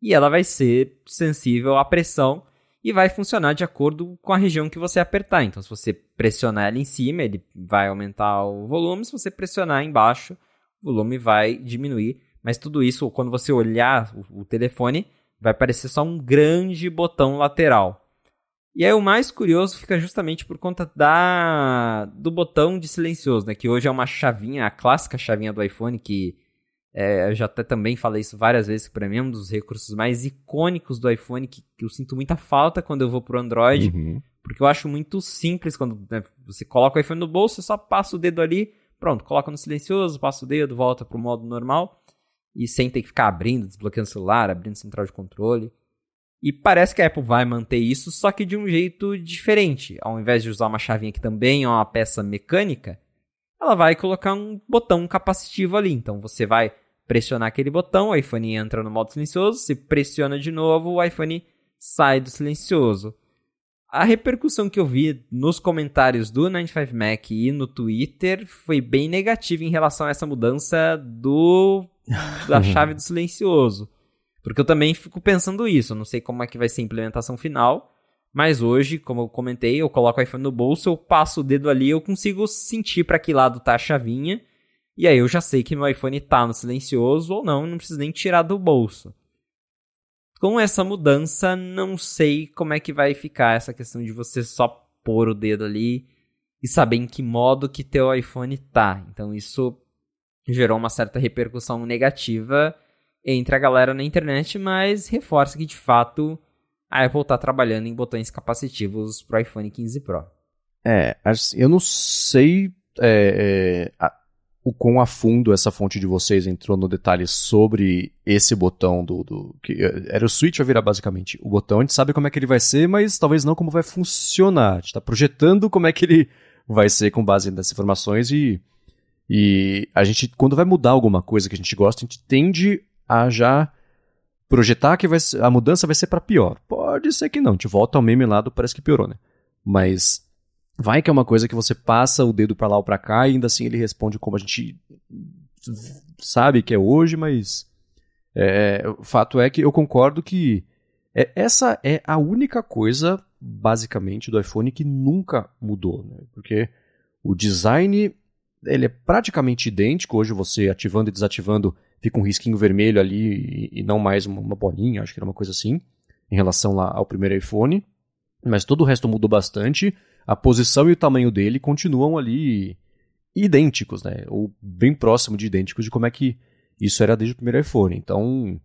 e ela vai ser sensível à pressão e vai funcionar de acordo com a região que você apertar. Então, se você pressionar ela em cima, ele vai aumentar o volume, se você pressionar embaixo, o volume vai diminuir. Mas tudo isso, quando você olhar o, telefone, vai parecer só um grande botão lateral. E aí o mais curioso fica justamente por conta da do botão de silencioso, né? Que hoje é uma chavinha, a clássica chavinha do iPhone, que é, eu já até também falei isso várias vezes, que para mim é um dos recursos mais icônicos do iPhone, que, que eu sinto muita falta quando eu vou pro Android, uhum. porque eu acho muito simples quando né, você coloca o iPhone no bolso, você só passa o dedo ali, pronto, coloca no silencioso, passa o dedo, volta pro modo normal e sem ter que ficar abrindo, desbloqueando o celular, abrindo central de controle. E parece que a Apple vai manter isso, só que de um jeito diferente. Ao invés de usar uma chavinha que também é uma peça mecânica, ela vai colocar um botão capacitivo ali. Então você vai pressionar aquele botão, o iPhone entra no modo silencioso, se pressiona de novo, o iPhone sai do silencioso. a repercussão que eu vi nos comentários do 95Mac e no Twitter foi bem negativa em relação a essa mudança do da [laughs] chave do silencioso. Porque eu também fico pensando isso, eu não sei como é que vai ser a implementação final, mas hoje, como eu comentei, eu coloco o iPhone no bolso, eu passo o dedo ali, eu consigo sentir para que lado tá a chavinha, e aí eu já sei que meu iPhone tá no silencioso ou não, não preciso nem tirar do bolso com essa mudança, não sei como é que vai ficar essa questão de você só pôr o dedo ali e saber em que modo que teu iPhone tá. Então isso gerou uma certa repercussão negativa entre a galera na internet, mas reforça que de fato a Apple está trabalhando em botões capacitivos para o iPhone 15 Pro. É, eu não sei é, é, o quão a fundo essa fonte de vocês entrou no detalhe sobre esse botão do, do que eh, era o switch vai virar basicamente o botão. A gente sabe como é que ele vai ser, mas talvez não como vai funcionar. A gente está projetando como é que ele vai ser com base nessas informações e e a gente quando vai mudar alguma coisa que a gente gosta, a gente tende a já projetar que vai a mudança vai ser para pior. Pode ser que não. A gente volta ao meme lá parece que piorou, né? Mas Vai que é uma coisa que você passa o dedo para lá ou para cá e ainda assim ele responde como a gente sabe que é hoje, mas é, o fato é que eu concordo que é, essa é a única coisa, basicamente, do iPhone que nunca mudou, né? porque o design ele é praticamente idêntico. Hoje você ativando e desativando fica um risquinho vermelho ali e, e não mais uma, uma, bolinha, acho que era uma coisa assim, em relação lá ao primeiro iPhone. Mas todo o resto mudou bastante a posição e o tamanho dele continuam ali idênticos, né? Ou bem próximo de idênticos de como é que isso era desde o primeiro iPhone. Então,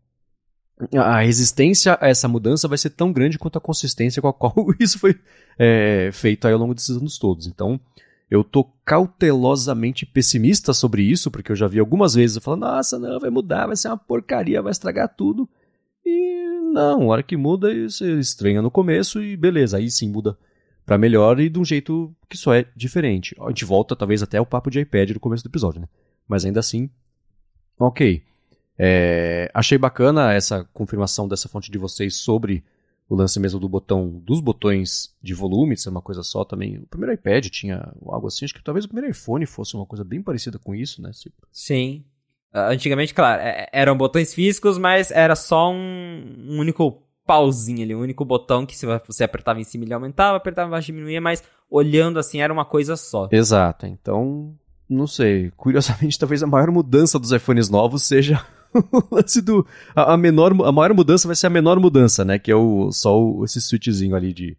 a resistência a essa mudança vai ser tão grande quanto a consistência com a qual [laughs] isso foi é, feito ao longo desses anos todos. Então, eu tô cautelosamente pessimista sobre isso, porque eu já vi algumas vezes falando, nossa, não, vai mudar, vai ser uma porcaria, vai estragar tudo. E não, a hora que muda, você estranha no começo e beleza, aí sim muda para melhor e de um jeito que só é diferente. A gente volta talvez até o papo de iPad no começo do episódio, né? Mas ainda assim, ok. É, achei bacana essa confirmação dessa fonte de vocês sobre o lance mesmo do botão, dos botões de volume, ser uma coisa só também. O primeiro iPad tinha algo assim, acho que talvez o primeiro iPhone fosse uma coisa bem parecida com isso, né? Sim. Uh, antigamente, claro, é, eram botões físicos, mas era só um único pauzinho ali, o único botão que se você apertava em cima ele aumentava, apertava embaixo diminuía, mas olhando assim era uma coisa só. Exato, então, não sei, curiosamente [laughs] talvez a maior mudança dos iPhones novos seja [laughs] o lance do, a, a, menor, a maior mudança vai ser a menor mudança, né, que é o, só o, esse switchzinho ali de,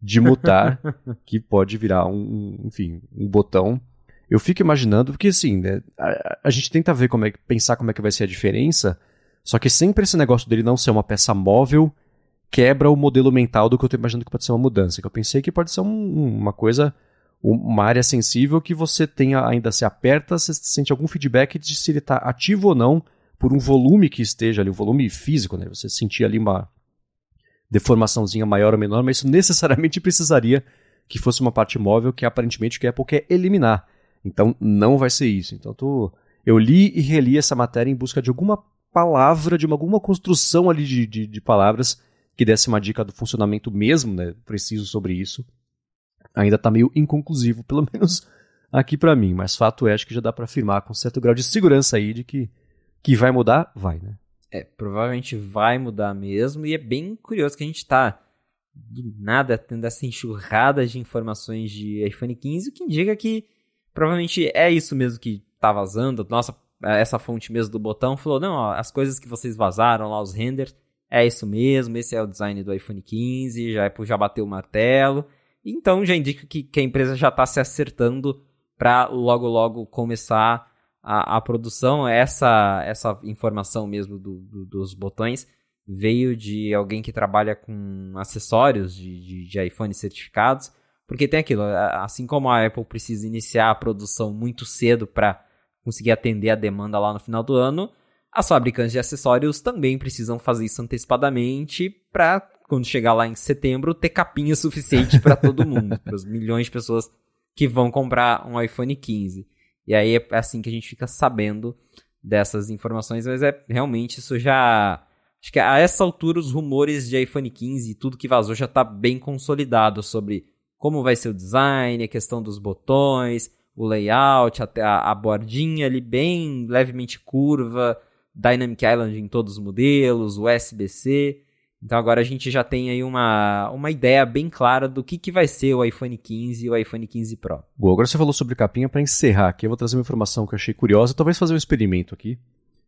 de mutar, [laughs] que pode virar um, enfim, um botão. Eu fico imaginando, porque assim, né, a, a gente tenta ver como é, pensar como é que vai ser a diferença, só que sempre esse negócio dele não ser uma peça móvel quebra o modelo mental do que eu estou imaginando que pode ser uma mudança. Que eu pensei que pode ser um, uma coisa, uma área sensível que você tenha ainda se aperta, você sente algum feedback de se ele está ativo ou não por um volume que esteja ali, o um volume físico, né? Você sentir ali uma deformaçãozinha maior ou menor, mas isso necessariamente [laughs] precisaria que fosse uma parte móvel que aparentemente que a Apple quer eliminar. Então não vai ser isso. Então tô, eu li e reli essa matéria em busca de alguma palavra, de uma, alguma construção ali de, de, de palavras que desse uma dica do funcionamento mesmo, né, preciso sobre isso, ainda está meio inconclusivo, [laughs] pelo menos aqui para mim. Mas fato é, acho que já dá para afirmar com certo grau de segurança aí de que, que vai mudar, vai, né? É, provavelmente vai mudar mesmo, e é bem curioso que a gente está do nada tendo essa enxurrada de informações de iPhone 15, o que indica que provavelmente é isso mesmo que tá vazando. Nossa, essa fonte mesmo do botão falou: não, ó, as coisas que vocês vazaram lá, os renders, é isso mesmo, esse é o design do iPhone 15, já, já bateu o martelo. Então já indica que, que a empresa já está se acertando para logo logo começar a, a, produção. Essa, essa informação mesmo do, do, dos botões veio de alguém que trabalha com acessórios de, de, de iPhone certificados. Porque tem aquilo, assim como a Apple precisa iniciar a produção muito cedo para conseguir atender a demanda lá no final do ano, as fabricantes de acessórios também precisam fazer isso antecipadamente para quando chegar lá em setembro ter capinha [laughs] suficiente para todo mundo, para os milhões de pessoas que vão comprar um iPhone 15. E aí é assim que a gente fica sabendo dessas informações, mas é realmente isso já Acho que a essa altura os rumores de iPhone 15 e tudo que vazou já tá bem consolidado sobre como vai ser o design, a questão dos botões, o layout, até a, a bordinha ali bem levemente curva, Dynamic Island em todos os modelos, USB-C. Então agora a gente já tem aí uma, uma ideia bem clara do que, que vai ser o iPhone 15 e o iPhone 15 Pro. Bom, agora você falou sobre capinha, para encerrar aqui, eu vou trazer uma informação que eu achei curiosa, talvez fazer um experimento aqui,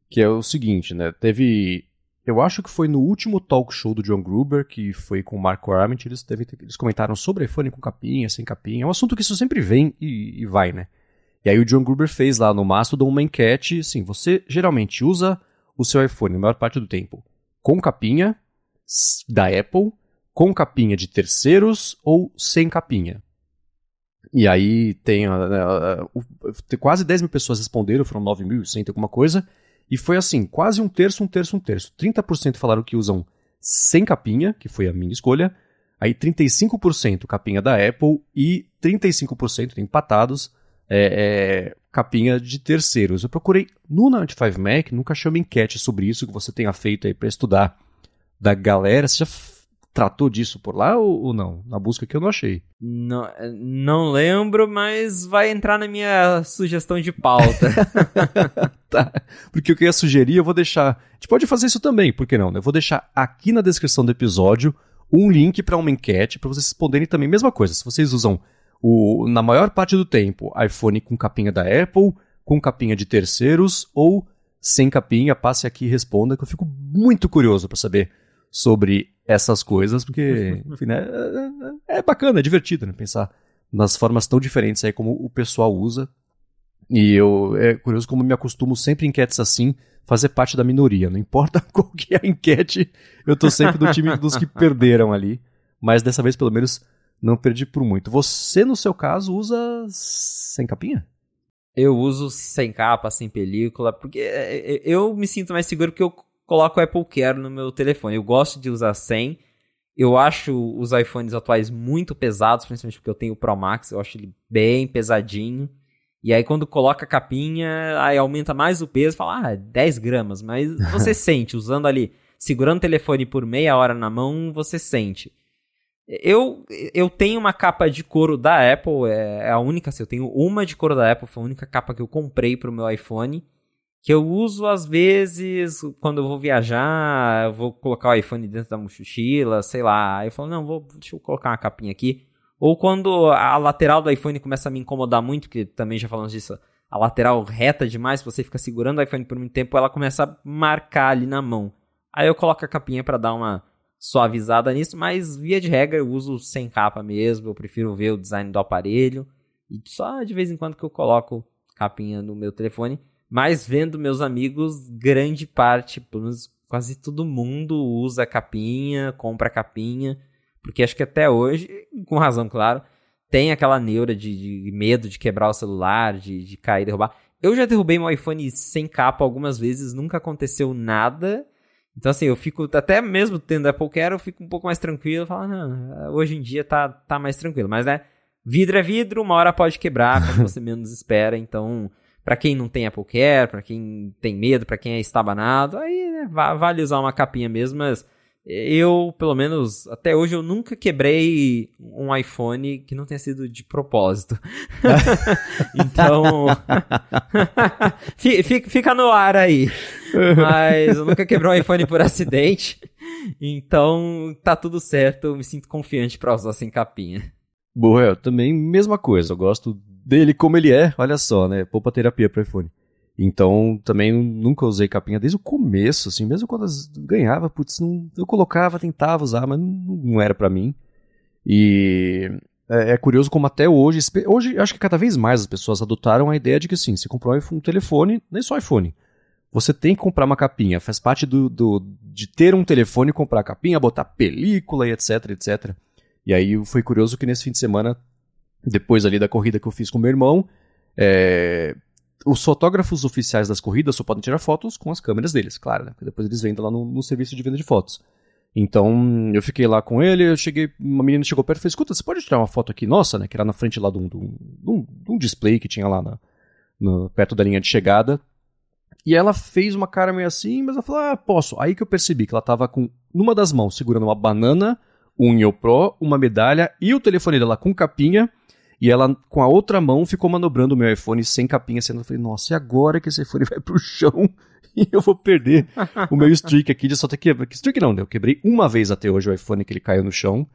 que é o seguinte, né? Teve eu acho que foi no último talk show do John Gruber, que foi com o Marco Arment, eles, eles comentaram sobre iPhone com capinha, sem capinha. É um assunto que isso sempre vem e, e vai, né? E aí o John Gruber fez lá no Mastodon uma enquete, assim, você geralmente usa o seu iPhone, na maior parte do tempo, com capinha da Apple, com capinha de terceiros ou sem capinha? E aí tem uh, uh, uh, quase 10 mil pessoas responderam, foram 9.100 alguma coisa, e foi assim, quase um terço, um terço, um terço. 30% falaram que usam sem capinha, que foi a minha escolha. Aí 35% capinha da Apple e 35% empatados é, é, capinha de terceiros. Eu procurei no 95 Mac, nunca achei uma enquete sobre isso que você tenha feito aí para estudar da galera. Você já tratou disso por lá ou, ou, não? Na busca que eu não achei. Não, não lembro, mas vai entrar na minha sugestão de pauta. [laughs] tá. Porque o que eu ia sugerir, eu vou deixar. A gente pode fazer isso também, por que não? Né? Eu vou deixar aqui na descrição do episódio um link para uma enquete para vocês responderem também. Mesma coisa, se vocês usam o, na maior parte do tempo iPhone com capinha da Apple, com capinha de terceiros ou sem capinha, passe aqui e responda, que eu fico muito curioso para saber sobre essas coisas, porque, [laughs] enfim, né, é, é bacana, é divertido, né, pensar nas formas tão diferentes aí como o pessoal usa. E eu, é curioso como me acostumo sempre em enquetes assim, fazer parte da minoria. Não importa [laughs] qual que é a enquete, eu tô sempre do time dos que perderam ali. Mas dessa vez, pelo menos, não perdi por muito. Você, no seu caso, usa sem capinha? Eu uso sem capa, sem película, porque é, é, eu me sinto mais seguro porque eu coloco o Apple Care no meu telefone. Eu gosto de usar sem. Eu acho os iPhones atuais muito pesados, principalmente porque eu tenho o Pro Max, eu acho ele bem pesadinho. E aí quando coloca a capinha, aí aumenta mais o peso, fala, ah, 10 gramas, mas você [laughs] sente, usando ali, segurando o telefone por meia hora na mão, você sente. Eu, eu tenho uma capa de couro da Apple, é, é a única, assim, eu tenho uma de couro da Apple, foi a única capa que eu comprei pro meu iPhone que eu uso às vezes quando eu vou viajar, eu vou colocar o iPhone dentro da mochila, sei lá. Aí eu falo, não, vou, deixa eu colocar uma capinha aqui. Ou quando a lateral do iPhone começa a me incomodar muito, que também já falamos disso, a lateral reta demais, você fica segurando o iPhone por muito tempo, ela começa a marcar ali na mão. Aí eu coloco a capinha para dar uma suavizada nisso, mas via de regra eu uso sem capa mesmo, eu prefiro ver o design do aparelho. E só de vez em quando que eu coloco capinha no meu telefone. Mas vendo meus amigos, grande parte, pelo menos quase todo mundo usa capinha, compra capinha, porque acho que até hoje, com razão, claro, tem aquela neura de, de medo de quebrar o celular, de, de cair, derrubar. Eu já derrubei meu iPhone sem capa algumas vezes, nunca aconteceu nada. Então, assim, eu fico, até mesmo tendo Apple Care, eu fico um pouco mais tranquilo. Falo, não, hoje em dia tá, tá mais tranquilo. Mas, né, vidro é vidro, uma hora pode quebrar quando você [laughs] menos espera. Então, para quem não tem Apple Care, para quem tem medo, para quem é estabanado, aí né, vale usar uma capinha mesmo, mas eu, pelo menos, até hoje eu nunca quebrei um iPhone que não tenha sido de propósito. [laughs] então, [laughs] fica no ar aí. Mas eu nunca quebrei um iPhone por acidente. Então, tá tudo certo, eu me sinto confiante para usar sem capinha. Boa, eu também mesma coisa, eu gosto dele como ele é, olha só, né? Poupa terapia para iPhone. Então, também nunca usei capinha desde o começo, assim, mesmo quando ganhava, putz, não, eu colocava, tentava usar, mas não, não era para mim. E é, é, curioso como até hoje, hoje acho que cada vez mais as pessoas adotaram a ideia de que sim, você comprou um telefone, nem só iPhone, você tem que comprar uma capinha, faz parte do, do de ter um telefone, comprar capinha, botar película e etc, etc. E aí foi curioso que nesse fim de semana depois ali da corrida que eu fiz com meu irmão, é, os fotógrafos oficiais das corridas só podem tirar fotos com as câmeras deles, claro, né? Depois eles vendem lá no, no, serviço de venda de fotos. Então, eu fiquei lá com ele, eu cheguei, uma menina chegou perto e falou, escuta, você pode tirar uma foto aqui nossa, né? Que era na frente lá de um, de um, de um display que tinha lá na, no, perto da linha de chegada. E ela fez uma cara meio assim, mas ela falou, ah, posso. Aí que eu percebi que ela tava com, numa das mãos, segurando uma banana, um Neo Pro, uma medalha e o telefone dela com capinha. E ela, com a outra mão, ficou manobrando o meu iPhone sem capinha, sendo eu falei, nossa, e agora que esse iPhone [laughs] vai pro chão e eu vou perder o meu streak aqui de só ter quebrado. Streak não, eu quebrei uma vez até hoje o iPhone que ele caiu no chão.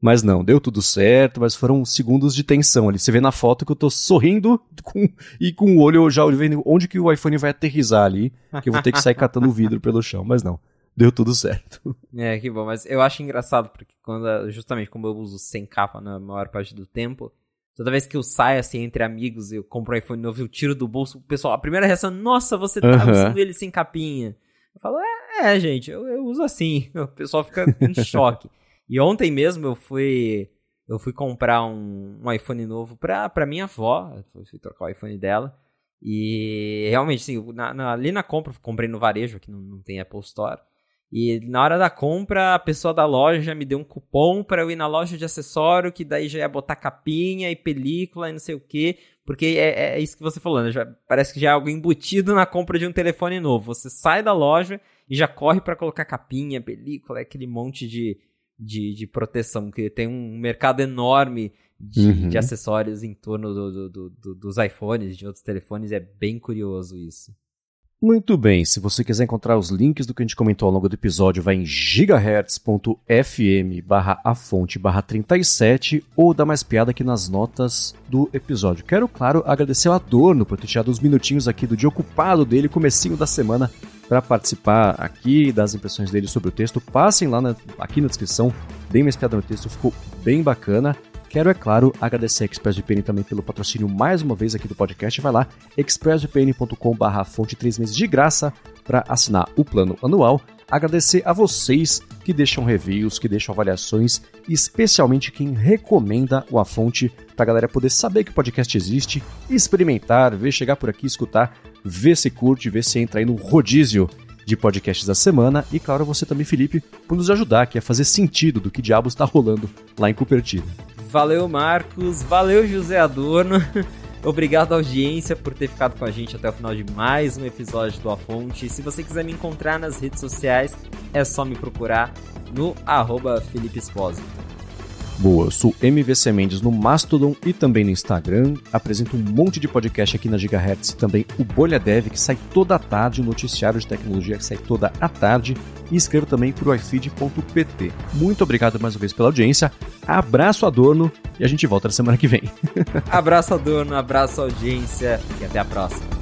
Mas não, deu tudo certo, mas foram segundos de tensão ali. Você vê na foto que eu tô sorrindo com, e com o olho já vendo onde que o iPhone vai aterrizar ali, que eu vou ter que sair catando o vidro pelo chão, mas não. Deu tudo certo. É, que bom, mas eu acho engraçado, porque quando, justamente como eu uso sem capa na maior parte do tempo, toda vez que eu saio assim entre amigos, eu compro um iPhone novo, eu tiro do bolso, o pessoal, a primeira reação, nossa, você tá uhum. usando ele sem capinha. Eu falo, é, é gente, eu, eu uso assim. [laughs] O pessoal fica em [laughs] choque. E ontem mesmo eu fui eu fui comprar um, um iPhone novo pra, pra minha avó. Eu fui trocar o iPhone dela. E realmente, sim, na, na, ali na compra, comprei no varejo, aqui não, não tem Apple Store. E na hora da compra, a pessoa da loja me deu um cupom para eu ir na loja de acessório, que daí já ia botar capinha e película e não sei o que. Porque é, é, isso que você falou, né? Já, parece que já é algo embutido na compra de um telefone novo. Você sai da loja e já corre para colocar capinha, película, aquele monte de, de, de proteção, que tem um mercado enorme de, uhum. de acessórios em torno do, do, do, dos iPhones, de outros telefones, é bem curioso isso. Muito bem, se você quiser encontrar os links do que a gente comentou ao longo do episódio, vai em gigahertz.fm barra a fonte barra 37 ou dá mais piada aqui nas notas do episódio. Quero, claro, agradecer ao Adorno por ter tirado uns minutinhos aqui do dia ocupado dele, comecinho da semana, para participar aqui das impressões dele sobre o texto. Passem lá na, aqui na descrição, deem mais piada no texto, ficou bem bacana. Quero, é claro, agradecer a ExpressVPN também pelo patrocínio mais uma vez aqui do podcast. Vai lá, expressvpn.com.br fonte 3 meses de graça para assinar o plano anual. Agradecer a vocês que deixam reviews, que deixam avaliações, especialmente quem recomenda o A Fonte para a galera poder saber que o podcast existe, experimentar, ver chegar por aqui, escutar, ver se curte, ver se entra aí no rodízio de podcasts da semana e, claro, você também, Felipe, por nos ajudar aqui a fazer sentido do que diabos está rolando lá em Cupertino. Valeu, Marcos. Valeu, José Adorno. [laughs] Obrigado, audiência, por ter ficado com a gente até o final de mais um episódio do A Fonte. Se você quiser me encontrar nas redes sociais, é só me procurar no arroba Felipe Esposito. Boa, sou MVC Mendes no Mastodon e também no Instagram. Apresento um monte de podcast aqui na Gigahertz e também o Bolha Dev, que sai toda a tarde, o noticiário de tecnologia que sai toda a tarde. E escrevo também para o ifeed.pt. Muito obrigado mais uma vez pela audiência. Abraço, Adorno, e a gente volta na semana que vem. [laughs] abraço, Adorno, abraço, audiência e até a próxima.